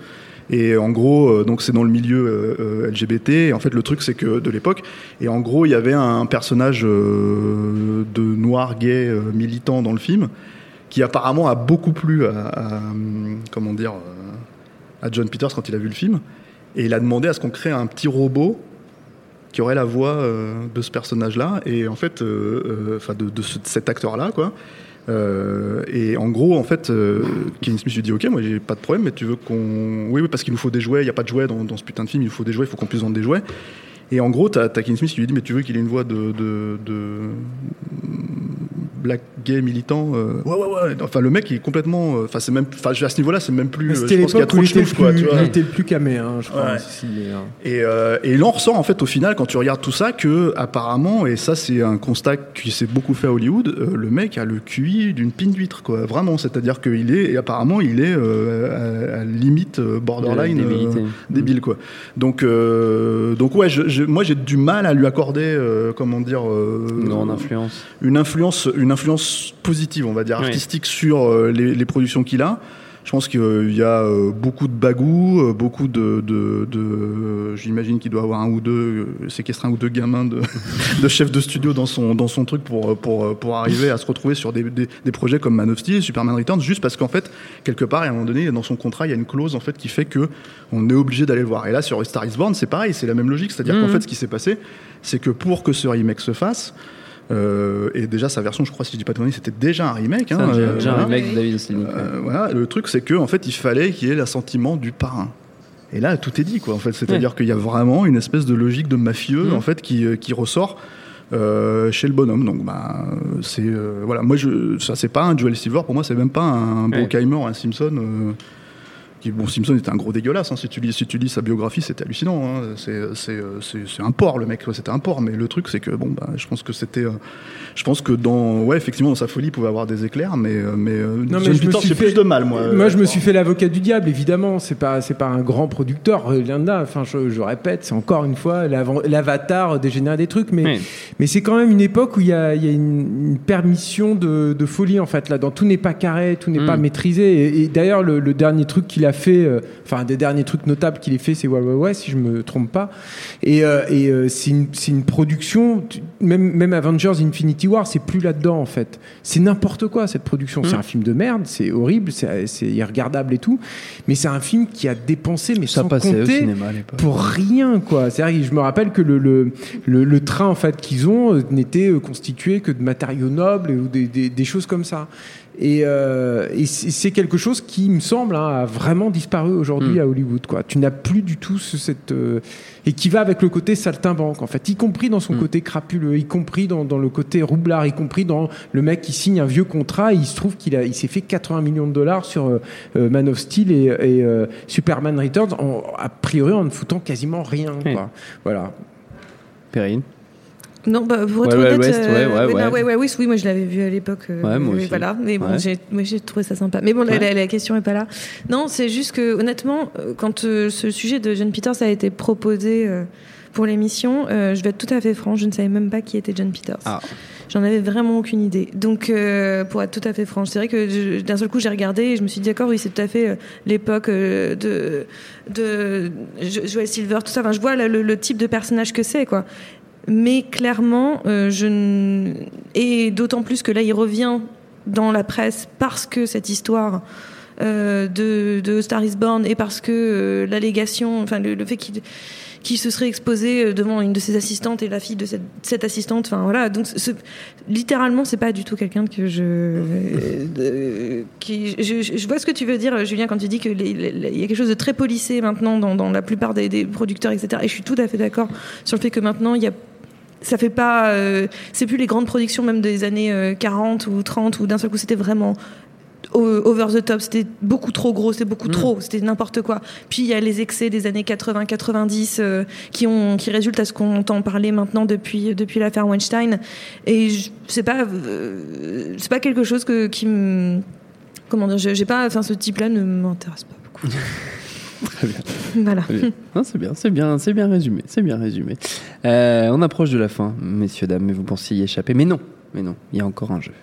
Et en gros, euh, donc c'est dans le milieu euh, LGBT. Et en fait, le truc, c'est que de l'époque, et en gros, il y avait un personnage euh, de noir gay militant dans le film, qui apparemment a beaucoup plu à, à, hum, comment dire à John Peters quand il a vu le film. Et il a demandé à ce qu'on crée un petit robot qui aurait la voix euh, de ce personnage-là et en fait, euh, euh, enfin de, de ce- de cet acteur-là, quoi. Et en gros, en fait, euh, Smith lui dit Ok, moi j'ai pas de problème, mais tu veux qu'on. Oui, oui, parce qu'il nous faut des jouets, il n'y a pas de jouets dans, ce putain de film, il nous faut des jouets, il faut qu'on puisse vendre des jouets. Et en gros, t'as as Kevin Smith qui lui dit Mais tu veux qu'il ait une voix de black gay militant euh, Ouais, ouais, ouais. Enfin, le mec, il est complètement. euh, Enfin, c'est même. Enfin, à ce niveau-là, c'est même plus. euh, je C'était pense qu'il y a l'époque où il de était, quoi, plus, tu vois. il était le plus camé, hein, je crois. Ouais. hein. Et, euh, et il en ressort en fait au final quand tu regardes tout ça que apparemment et ça c'est un constat qui s'est beaucoup fait à Hollywood euh, le mec a le QI d'une pine d'huître quoi vraiment c'est-à-dire qu'il est et apparemment il est euh, à, à limite euh, borderline euh, débile quoi donc euh, donc ouais je- je- moi j'ai du mal à lui accorder euh, comment dire euh, Une grande influence. une influence une influence positive on va dire Oui. artistique sur euh, les, les productions qu'il a je pense qu'il y a euh, beaucoup de bagou, euh, beaucoup de, de, de- euh, j'imagine qu'il doit avoir un ou deux, euh, séquestrer un ou deux gamins de, de chefs de studio dans son dans son truc pour pour pour arriver à se retrouver sur des, des, des projets comme Man of Steel, Superman Returns, juste parce qu'en fait quelque part à un moment donné dans son contrat il y a une clause en fait qui fait que on est obligé d'aller le voir. Et là sur Star is Born c'est pareil, c'est la même logique, c'est-à-dire Mhm. qu'en fait ce qui s'est passé, c'est que pour que ce remake se fasse euh, et déjà sa version, je crois, si je dis pas de c'était déjà un remake. Hein, euh, déjà un remake de David. Euh, voilà, le truc c'est que en fait il fallait qu'il y ait l'assentiment du parrain. Et là tout est dit quoi. En fait, c'est-à-dire qu'il y a vraiment une espèce de logique de mafieux Mhm. en fait qui, euh, qui ressort. euh, chez le bonhomme donc bah c'est euh, voilà moi je ça c'est pas un Joel Silver pour moi c'est même pas un. Bruckheimer un Simpson euh, qui, bon, Simpson était un gros dégueulasse. hein. Si tu lis, si tu lis sa biographie, c'était hallucinant. hein. C'est, c'est, euh, c'est, c'est un porc, le mec. C'était un porc. Mais le truc, c'est que bon, bah, je pense que c'était. euh, je pense que dans, ouais, effectivement, dans sa folie, il pouvait avoir des éclairs, mais, euh, mais, Non, mais je me suis fait- plus de mal, moi. Moi, je me suis fait l'avocat du diable, évidemment. C'est pas, c'est pas un grand producteur, là. Enfin, je, je répète, c'est encore une fois l'avant- l'avatar dégénéré des trucs, mais, Oui. mais c'est quand même une époque où il y a, il y a une, une permission de, de folie en fait. Là, dans tout n'est pas carré, tout n'est Mm. pas maîtrisé. Et, et d'ailleurs, le, le dernier truc qu'il a fait, euh, enfin, un des derniers trucs notables qu'il ait fait, c'est Wild Wild West, si je me trompe pas. Et, euh, et euh, c'est une, c'est une production. Même, même Avengers Infinity War, c'est plus là-dedans en fait. C'est n'importe quoi cette production. C'est Mm. un film de merde, c'est horrible, c'est c'est irregardable et tout. Mais c'est un film qui a dépensé, mais Ça sans passait au compter cinéma à l'époque. pour rien quoi. C'est-à-dire je me rappelle que le, le, le, le train en fait qu'ils ont n'était constitué que de matériaux nobles ou des, des, des choses comme ça. Et, euh, et c'est quelque chose qui me semble hein, a vraiment disparu aujourd'hui Mm. à Hollywood quoi. Tu n'as plus du tout ce, cette euh, et qui va avec le côté saltimbanque en fait, y compris dans son Mm. côté crapuleux, y compris dans, dans le côté roublard, y compris dans le mec qui signe un vieux contrat. Et il se trouve qu'il a il s'est fait 80 millions de dollars sur euh, euh, Man of Steel et, et, euh, Superman Returns en, a priori en ne foutant quasiment rien quoi. Voilà. Perrine? Non, bah, Ouais, ouais, honnête, West, euh, ouais, ouais, non, ouais, ouais, oui, oui, moi je l'avais vu à l'époque. euh, Ouais, moi oui, aussi. Voilà, mais bon, j'ai, moi, j'ai trouvé ça sympa. Mais bon, la, Ouais. la- la question est pas là. Non, c'est juste que honnêtement, euh, quand euh, ce sujet de John Peters a été proposé euh, pour l'émission, je vais être tout à fait franc, je ne savais même pas qui était John Peters. Ah. J'en avais vraiment aucune idée. Donc, euh, pour être tout à fait franche, c'est vrai que d'un seul coup, j'ai regardé et je me suis dit, d'accord, oui, c'est tout à fait euh, l'époque euh, de, de Jo- Joel Silver, tout ça. Enfin, je vois le, le- le type de personnage que c'est, quoi. Mais clairement, euh, je n- et d'autant plus que là, il revient dans la presse parce que cette histoire euh, de, de Star is Born et parce que euh, l'allégation, enfin le, fait qu'il qu'il se serait exposé devant une de ses assistantes et la fille de cette, assistante. Enfin voilà, donc ce- littéralement, c'est pas du tout quelqu'un que je, je, vois ce que tu veux dire, Julien, quand tu dis que les- les- les- il y a quelque chose de très policé maintenant dans, la plupart des producteurs, etc. Et je suis tout à fait d'accord sur le fait que maintenant il y a ça fait pas euh, c'est plus les grandes productions même des années euh, 40 ou 30 où d'un seul coup c'était vraiment over the top, c'était beaucoup trop gros, c'était beaucoup trop, c'était n'importe quoi. Puis il y a les excès des années 80-90 euh, qui ont qui résultent à ce qu'on entend parler maintenant depuis depuis l'affaire Weinstein. Et c'est pas euh, c'est pas quelque chose que qui me comment dire, j'ai pas, enfin ce type-là ne m'intéresse pas beaucoup. Très bien. Voilà. C'est bien, c'est bien, c'est bien résumé, c'est bien résumé. Euh, on approche de la fin, messieurs dames, mais vous pensiez y échapper, mais non, mais non, il y a encore un jeu.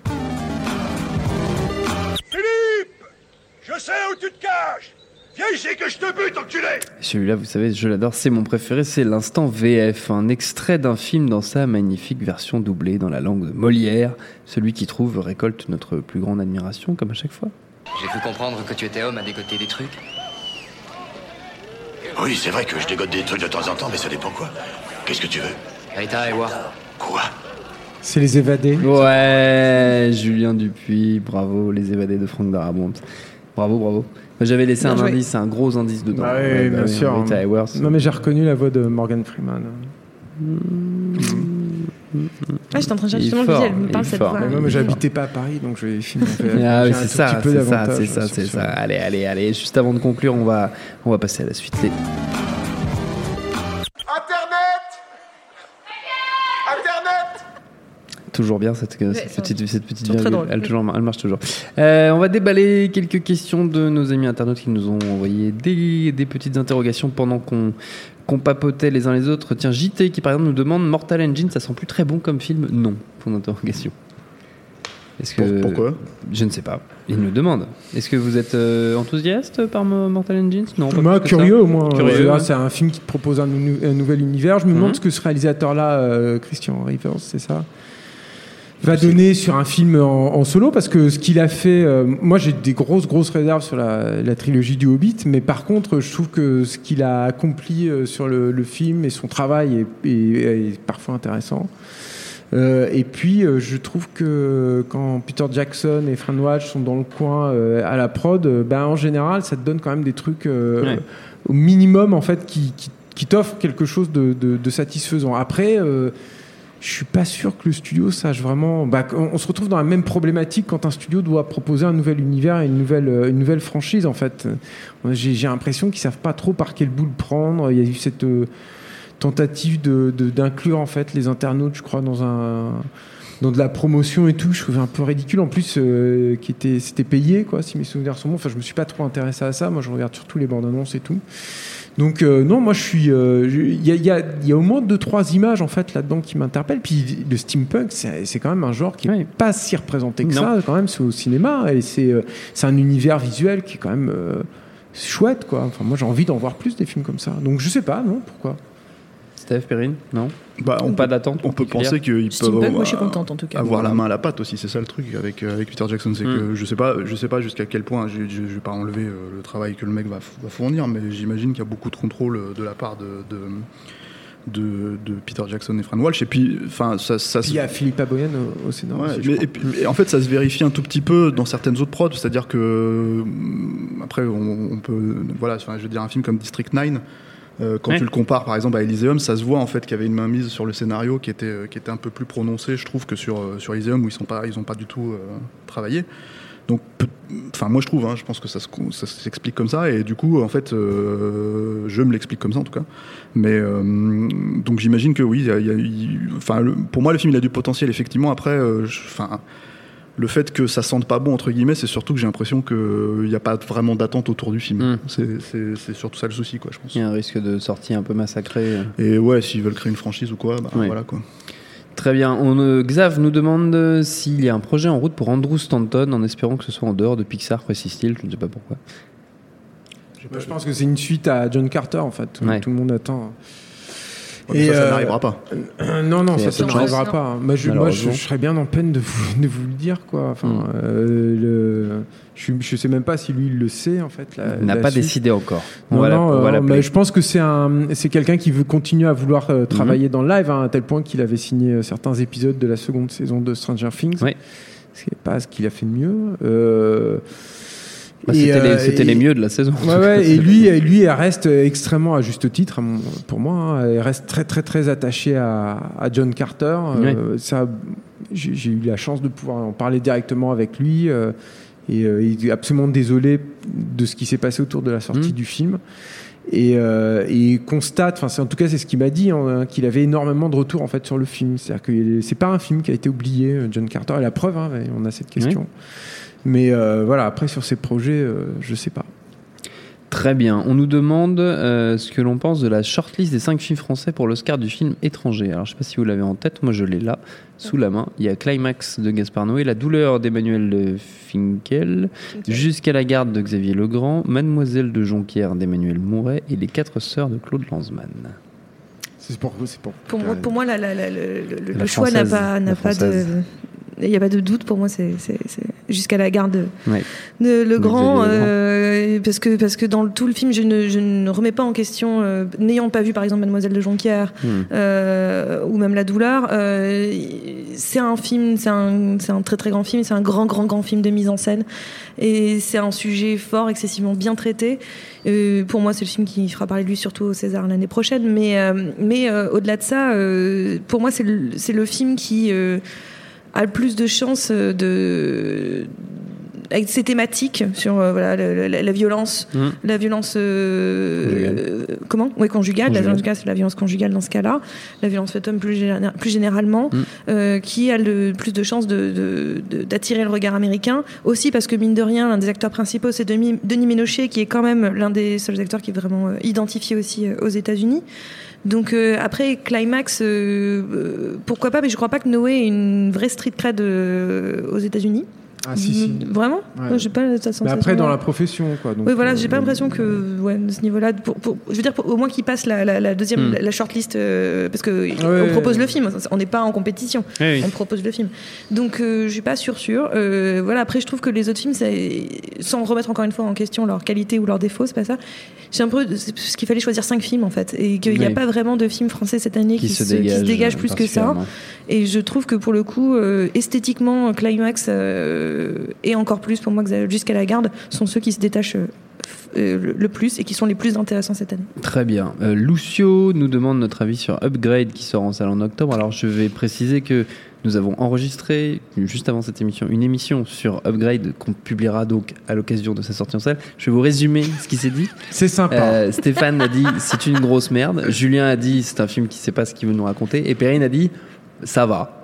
Philippe Je sais où tu te caches Viens ici que je te bute, enculé Celui-là, vous savez, je l'adore, c'est mon préféré, c'est l'instant VF, un extrait d'un film dans sa magnifique version doublée dans la langue de Molière. Celui qui trouve récolte notre plus grande admiration, comme à chaque fois. J'ai pu comprendre que tu étais homme à dégoter des trucs. Oui, c'est vrai que je dégote des trucs de temps en temps, mais ça dépend quoi. Qu'est-ce que tu veux Rita et. Quoi C'est les évadés. Ouais, Julien Dupuis, bravo, les évadés de Franck Darabont. Bravo, bravo. J'avais laissé Bien un joué. indice, un gros indice dedans. Bah oui, Ouais, bah bien oui, sûr. Rita Hayworth. Non mais j'ai reconnu la voix de Morgan Freeman. Ah, j'étais en train de chercher justement le fort, visuel, me parle cette fort. voix. Ouais, moi, j'habitais pas à Paris, donc je vais filmer. Ah oui, un c'est ça, c'est ça, c'est ça, c'est ça. Allez, allez, allez. Juste avant de conclure, on va, on va passer à la suite. Les- Toujours bien cette, petite, cette petite virgule. drôle. Elle, toujours- elle marche toujours. Euh, on va déballer quelques questions de nos amis internautes qui nous ont envoyé des, des petites interrogations pendant qu'on qu'on papotait les uns les autres. Tiens, JT qui par exemple nous demande Mortal Engine, ça sent plus très bon comme film Non, point d'interrogation. Est-ce que Pour- pourquoi? Je ne sais pas. Il nous demande. Est-ce que vous êtes euh, enthousiaste par Mo- Mortal Engines Non. pas Moi, curieux au moins. Curieux, Euh, ouais. C'est un film qui te propose un, nou- un nouvel univers. Je me demande Mhm. ce que ce réalisateur-là, euh, Christian Rivers, c'est ça? Va donner sur un film en, en solo parce que ce qu'il a fait, euh, moi j'ai des grosses grosses réserves sur la, la trilogie du Hobbit, mais par contre je trouve que ce qu'il a accompli euh, sur le, le film et son travail est, est- est parfois intéressant. Euh, et puis euh, je trouve que quand Peter Jackson et Fran Watch sont dans le coin à la prod, ben, en général ça te donne quand même des trucs Ouais. au minimum en fait qui, qui, qui t'offrent quelque chose de, de- de satisfaisant. Après je suis pas sûr que le studio sache vraiment. Bah, on, se retrouve dans la même problématique quand un studio doit proposer un nouvel univers et une nouvelle, euh, une nouvelle franchise. En fait, j'ai l'impression qu'ils savent pas trop par quel bout le prendre. Il y a eu cette euh, tentative de de- d'inclure en fait les internautes, je crois, dans un dans de la promotion et tout. Je trouvais un peu ridicule. En plus, euh, qui était c'était payé quoi, si mes souvenirs sont bons. Enfin, je me suis pas trop intéressé à ça. Moi, je regarde surtout les bandes annonces et tout. Donc euh, non, moi je suis. euh, Il y, a, il y a- il y a au moins deux trois images en fait là-dedans qui m'interpellent. Puis le steampunk, c'est quand même un genre qui est pas si représenté que Non. ça. Quand même, c'est au cinéma et c'est euh, c'est un univers visuel qui est quand même chouette quoi. Enfin moi j'ai envie d'en voir plus des films comme ça. Donc je sais pas non pourquoi? Steph Perrine Non Bah, on Pas peut- d'attente On peut penser qu'ils peuvent moi, je suis contente, en tout cas. avoir la main à la pâte aussi. C'est ça le truc avec, euh, avec Peter Jackson. C'est Mm. que je sais pas, je sais pas jusqu'à quel point. Je, je, je vais pas enlever euh, le travail que le mec va, fournir, mais j'imagine qu'il y a beaucoup de contrôle euh, de la part de. de de, de Peter Jackson et Fran Walsh et puis enfin ça, ça Puis se- il y a Philippe Aboyan au, au scénario. Ouais, mais- crois. et, puis- et en fait, ça se vérifie un tout petit peu dans certaines autres prods, c'est-à-dire que hum, après, on, on peut, voilà, enfin, je veux dire, un film comme District 9, euh, quand Ouais. tu le compares par exemple à Elysium, ça se voit en fait qu'il y avait une mainmise sur le scénario qui était, euh, qui était un peu plus prononcée, je trouve, que sur, euh, sur Elysium où ils sont pas, ils ont pas du tout euh, travaillé. Donc, enfin, moi je trouve, hein, je pense que ça se- ça s'explique comme ça, et du coup, en fait, euh, je me l'explique comme ça en tout cas. Mais euh, donc j'imagine que oui, y a- a- pour moi le film il a du potentiel effectivement. Après, euh, enfin, le fait que ça sente pas bon entre guillemets, c'est surtout que j'ai l'impression qu'il n'y a pas vraiment d'attente autour du film. Mm. C'est- surtout ça le souci, quoi, je pense. Il y a un risque de sortie un peu massacrée. Et ouais, s'ils veulent créer une franchise ou quoi, bah, Ouais. voilà quoi. Très bien. On, euh, Xav nous demande euh, s'il y a un projet en route pour Andrew Stanton, en espérant que ce soit en dehors de Pixar, précise-t-il. Je ne sais pas pourquoi. Je pense que c'est une suite à John Carter en fait. Tout, Ouais. tout le monde attend. Mais ça, ça euh, n'arrivera pas. euh, non, non, ça, n'arrivera pas. Moi, je, moi je, Malheureusement. je serais bien en peine de vous, de vous le dire, quoi. Enfin, Mm. euh, le, je, je sais même pas si lui il le sait, en fait. la- Il n'a pas suite. décidé encore. On Non, va la- non, on va euh, l'appeler. mais je pense que c'est un, c'est quelqu'un qui veut continuer à vouloir euh, travailler dans le live, hein, à tel point qu'il avait signé euh, certains épisodes de la seconde saison de Stranger Things. Oui. Ce n'est pas ce qu'il a fait de mieux. Euh, Bah, C'était les, euh, et- les mieux de la saison. Ouais, ouais, et lui, et lui, elle reste extrêmement à juste titre, pour moi. hein. elle reste très, très, très attachée à, à John Carter. Euh, ça, j'ai eu la chance de pouvoir en parler directement avec lui. euh, et euh, il est absolument désolé de ce qui s'est passé autour de la sortie Mm. du film. Et, euh, et il constate, enfin, en tout cas, c'est ce qu'il m'a dit, hein, qu'il avait énormément de retours en fait sur le film. C'est-à-dire que c'est pas un film qui a été oublié, euh, John Carter. Et la preuve, hein, on a cette question. Mais euh, voilà, après sur ces projets, euh, je sais pas. Très bien. On nous demande euh, ce que l'on pense de la shortlist des 5 films français pour l'Oscar du film étranger. Alors, je ne sais pas si vous l'avez en tête. Moi, je l'ai là, sous la main. Il y a Climax de Gaspard Noé, La douleur d'Emmanuel Finkel, Jusqu'à la garde de Xavier Legrand, Mademoiselle de Jonquière d'Emmanuel Mouret et Les quatre sœurs de Claude Lanzmann. C'est pour, c'est pour. Pour moi, pour moi la- la- la- le, le- La le choix n'a pas, pas de. Il n'y a pas de doute pour moi, c'est jusqu'à la garde de, Ouais. de Le euh, parce que parce que dans le- tout le film, je ne, je ne remets pas en question, euh, n'ayant pas vu par exemple Mademoiselle de Jonquière Hmm. euh, ou même La Douleur, euh, c'est un film, c'est un, un très très grand film, c'est un grand grand grand film de mise en scène, et c'est un sujet fort, excessivement bien traité. Pour moi, c'est le film qui fera parler de lui surtout au César l'année prochaine. Mais mais au-delà de ça, pour moi, c'est le, le film qui a le plus de chances de avec ses thématiques sur euh, voilà la, la- la violence, Mhm. la violence euh, Conjugale. euh, comment? Oui, conjugale. La Conjugale. violence conjugale, c'est la violence conjugale dans ce cas-là. La violence faite homme plus, plus généralement, euh, qui a le plus de chances de- de- de- d'attirer le regard américain. Aussi parce que mine de rien, l'un des acteurs principaux, c'est Denis, Denis Ménochet, qui est quand même l'un des seuls acteurs qui est vraiment euh, identifié aussi euh, aux États-Unis. Donc euh, après Climax, euh, euh, pourquoi pas Mais je crois pas que Noé ait une vraie street cred aux États-Unis. Ah, si, si. Vraiment Ouais. J'ai pas cette sensation. Mais après, dans la profession, quoi. Donc, oui, voilà, euh, j'ai pas l'impression que, ouais, de ce niveau-là, pour, pour- je veux dire, pour- au moins qu'il passe la, la- la deuxième, Hmm. la, shortlist, euh, parce que Ouais. on propose le film, on n'est pas en compétition, Oui, oui. on propose le film. Donc, euh, je suis pas sûre, sûre. Euh, voilà, après, je trouve que les autres films, ça- sans remettre encore une fois en question leur qualité ou leurs défauts, c'est pas ça. J'ai un peu, c'est parce qu'il fallait choisir cinq films en fait, et qu'il n'y a Oui. pas vraiment de film français cette année qui, Qui se se, qui dégage, se dégage euh, plus que ça. Et je trouve que pour le coup, euh, esthétiquement, Climax euh, et encore plus pour moi que jusqu'à la garde sont ceux qui se détachent euh, euh, le- le plus et qui sont les plus intéressants cette année. Très bien. Euh, Lucio nous demande notre avis sur Upgrade qui sort en salle en octobre. Alors je vais préciser que nous avons enregistré juste avant cette émission une émission sur Upgrade qu'on publiera donc à l'occasion de sa sortie en salle. Je vais vous résumer ce qui s'est dit. C'est sympa. Euh, Stéphane a dit c'est une grosse merde. Julien a dit c'est un film qui sait pas ce qu'il veut nous raconter. Et Perrine a dit ça va.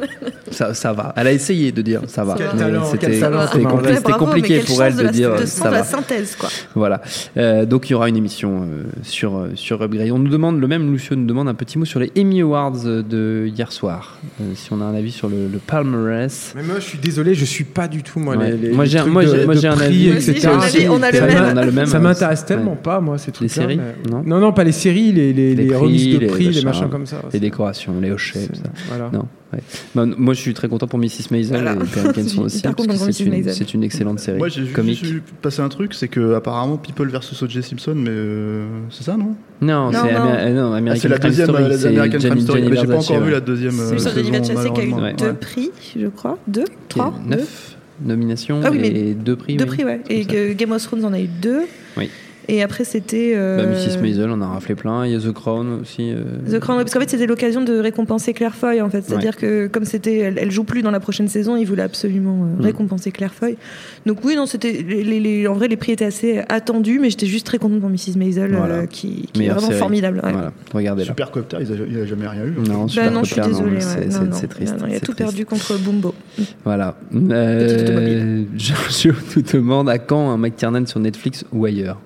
Ça, ça va. Elle a essayé de dire ça va. C'était compli- compliqué pour elle de, la- dire de ça va. la synthèse quoi. Voilà. Euh, donc il y aura une émission euh, sur, euh, sur Upgrade. On nous demande, le même Lucio nous demande un petit mot sur les Emmy Awards de hier soir. Euh, si on a un avis sur le, le palmarès. Mais moi, je suis désolé, je suis pas du tout moi. Ouais. Les, les- Moi, les j'ai un- trucs moi, de- j'ai- moi, de j'ai un prix, avis, etc. aussi, on a les- on a le Perrine, même. on a le même. Ça m'intéresse ouais. tellement pas, moi, ces trucs séries Non Non, pas les séries, les, les, Les les prix, remises de les prix, les machins, comme ça. Les décorations, les hochets, tout ça. Voilà. Non. Ouais. Bah, moi, je suis très content pour Mrs. Maisel Voilà. et Kenson aussi. Parce que c'est une, c'est une excellente série Moi, j'ai vu passer un truc, c'est que apparemment People vs O.J. Simpson, mais euh, c'est ça, non? Non, Non, c'est. Amé- euh, non, Ah, American C'est la deuxième, Story. euh, c'est American Crime Story. J'ai pas encore vu ouais. la deuxième. C'est saison, Versace qui a eu deux prix, je crois, deux, trois, neuf nominations Ah et deux prix. deux prix, ouais. Et Game of Thrones en a eu deux. Oui. Et après c'était. euh, Bah, Mrs. Maisel, on a raflé plein. Il y a The Crown aussi. euh, The Crown, ouais, parce qu'en fait c'était l'occasion de récompenser Claire Foy en fait, c'est-à-dire que comme c'était, elle, elle joue plus dans la prochaine saison, ils voulaient absolument euh, Mm. récompenser Claire Foy. Donc oui, non, c'était, les, les- les- en vrai les prix étaient assez attendus, mais j'étais juste très contente pour Mrs. Maisel, euh, Voilà. qui, qui est vraiment série. formidable. ouais. Voilà, regardez là. Super Copter, il a, il a jamais rien eu. Non, Bah Super non, je suis désolée. c'est- ouais. triste. non, non, il a tout triste. perdu contre Bumbo. Voilà. Euh, Giorgio nous demande à quand un McTiernan sur Netflix ou ailleurs?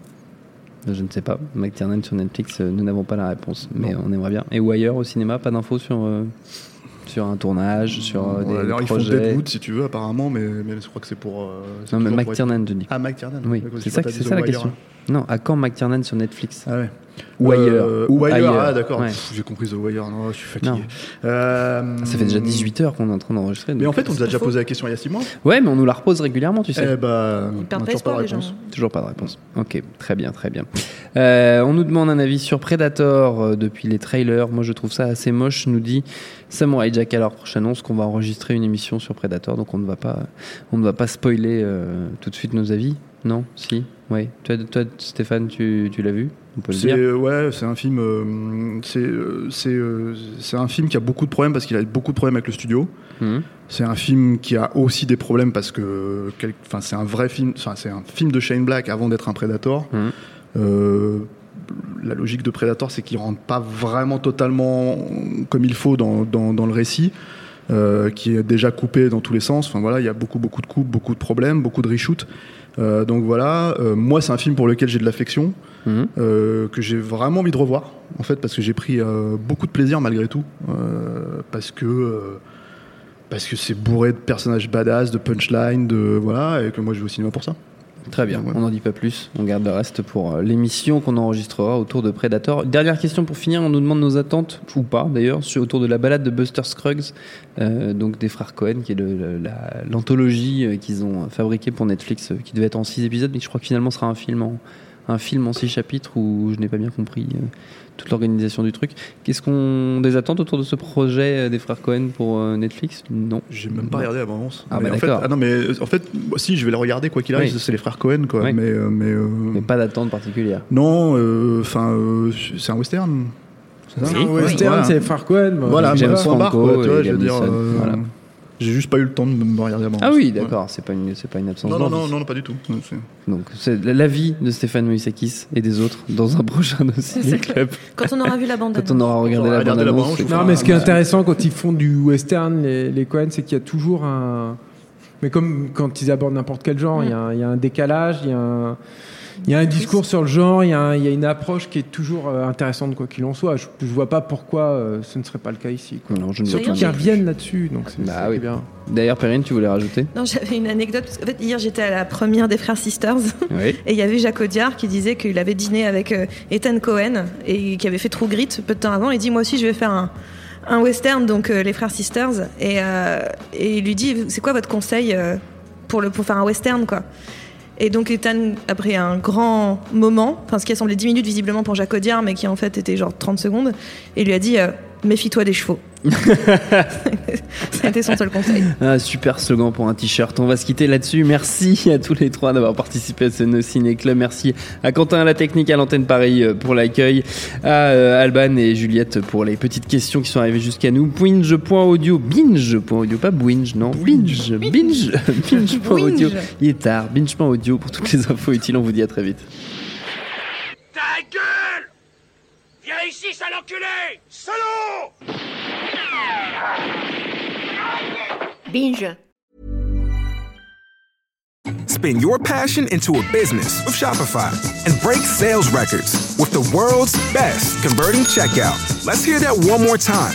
Je ne sais pas. McTiernan sur Netflix, euh, nous n'avons pas la réponse, mais on aimerait bien. Et ou ailleurs au cinéma, pas d'infos sur, euh, sur un tournage, sur euh, Ouais, des alors, ils font projets. Deadwood si tu veux, apparemment, mais, mais je crois que c'est pour. euh, Non, mais McTiernan, je dis. Ah, McTiernan Oui, c'est ça, c'est ça la question. Non, à quand McTiernan sur Netflix Ah ouais. Ou Euh, ailleurs. Ou ailleurs, ah d'accord. Ouais. J'ai compris The Wire, non, je suis fatigué. Non. Euh, Ça fait déjà 18 heures qu'on est en train d'enregistrer. Mais en fait, on nous a déjà posé la question il y a 6 mois. Ouais, mais on nous la repose régulièrement, tu sais. Eh bah, Ils on pas toujours espoir de gens. réponse. Toujours pas de réponse. Ok, très bien, très bien. Euh, on nous demande un avis sur Predator depuis les trailers. Moi, je trouve ça assez moche. Nous dit Samurai Jack. Alors, prochaine annonce qu'on va enregistrer une émission sur Predator, donc on ne va pas, on ne va pas spoiler euh, tout de suite nos avis. Non, si, oui. Toi, toi Stéphane, tu, tu l'as vu? On peut le dire. euh, ouais, c'est un film. euh, c'est euh, c'est euh, c'est un film qui a beaucoup de problèmes parce qu'il a beaucoup de problèmes avec le studio. Mhm. C'est un film qui a aussi des problèmes parce que, enfin, c'est un vrai film. Enfin, c'est un film de Shane Black avant d'être un Predator. Mhm. Euh, la logique de Predator, c'est qu'il rentre pas vraiment totalement comme il faut dans, dans, dans le récit, qui est déjà coupé dans tous les sens. Enfin voilà, il y a beaucoup beaucoup de coupes, beaucoup de problèmes, beaucoup de reshoots. Euh, donc voilà, euh, moi c'est un film pour lequel j'ai de l'affection, Mhm. euh, que j'ai vraiment envie de revoir, en fait, parce que j'ai pris beaucoup de plaisir malgré tout, parce que parce que c'est bourré de personnages badass, de punchlines, de voilà, et que moi je vais au cinéma pour ça. Très bien, on n'en dit pas plus. On garde le reste pour euh, l'émission qu'on enregistrera autour de Predator. Dernière question pour finir, on nous demande nos attentes, ou pas d'ailleurs, autour de la balade de Buster Scruggs, euh, donc des frères Cohen, qui est l'anthologie euh, qu'ils ont fabriquée pour Netflix, qui devait être en 6 épisodes, mais je crois que finalement sera un film en, un film en six chapitres où je n'ai pas bien compris euh, toute l'organisation du truc. Qu'est-ce qu'on des attentes autour de ce projet euh, des frères Cohen pour euh, Netflix? Non. J'ai même pas regardé avant. Ah, mais bah, en fait, d'accord. ah non, mais en fait, si, je vais le regarder quoi qu'il arrive, Oui. c'est les frères Cohen, quoi. Oui. Mais, mais, euh, Mais pas d'attente particulière. non, enfin, euh, c'est un western. C'est Un western, Voilà. c'est les frères Cohen. Voilà, bah, point barre, Franco quoi, tu vois, et je veux Liam dire, Neeson, voilà. J'ai juste pas eu le temps de me regarder avant. Ah oui, Ouais. d'accord, c'est pas une c'est pas une absence Non, non, non, non, pas du tout. Donc c'est la vie de Stéphane Moïsakis et des autres dans un prochain dossier club. Quand on aura vu la bande. Quand on aura regardé la regardé la bande-annonce, c'est- Non, mais ce qui est intéressant quand ils font du western, les, les Cohen, c'est qu'il y a toujours un. Mais comme quand ils abordent n'importe quel genre, y il y, a un décalage, il y a un. Il y a un discours sur le genre, il y, a un- il y a une approche qui est toujours euh, intéressante quoi qu'il en soit. Je, je vois pas pourquoi euh, ce ne serait pas le cas ici. quoi. Non, je ne Surtout qu'ils reviennent là-dessus, donc c'est Bah oui. bien. D'ailleurs, Perrine, tu voulais rajouter? Non, j'avais une anecdote. Parce qu'en fait, hier, j'étais à la première des Frères Sisters. Oui. Et il y avait Jacques Audiard qui disait qu'il avait dîné avec euh, Ethan Cohen et qui avait fait True Grit peu de temps avant. Il dit Moi aussi, je vais faire un, un western, donc euh, les Frères Sisters. Et, euh, et il lui dit C'est quoi votre conseil euh, pour, le, pour faire un western quoi? Et donc Ethan, après un grand moment, enfin ce qui a semblé 10 minutes visiblement pour Jacques Audiard, mais qui en fait était genre 30 secondes, et lui a dit euh, Méfie-toi des chevaux. Ça a été son seul conseil. Ah, super slogan pour un t-shirt. On va se quitter là-dessus. Merci à tous les trois d'avoir participé à ce No Ciné Club. Merci à Quentin à la technique, à l'antenne Paris euh, pour l'accueil, à euh, Alban et Juliette pour les petites questions qui sont arrivées jusqu'à nous. Binge.audio, binge.audio, pas binge, non, binge, binge, binge.audio. Binge. Il est tard, binge.audio pour toutes les infos utiles. On vous dit à très vite. Ta gueule Viens ici, sale enculé Salaud Binge. Spin your passion into a business with Shopify and break sales records with the world's best converting checkout. Let's hear that one more time.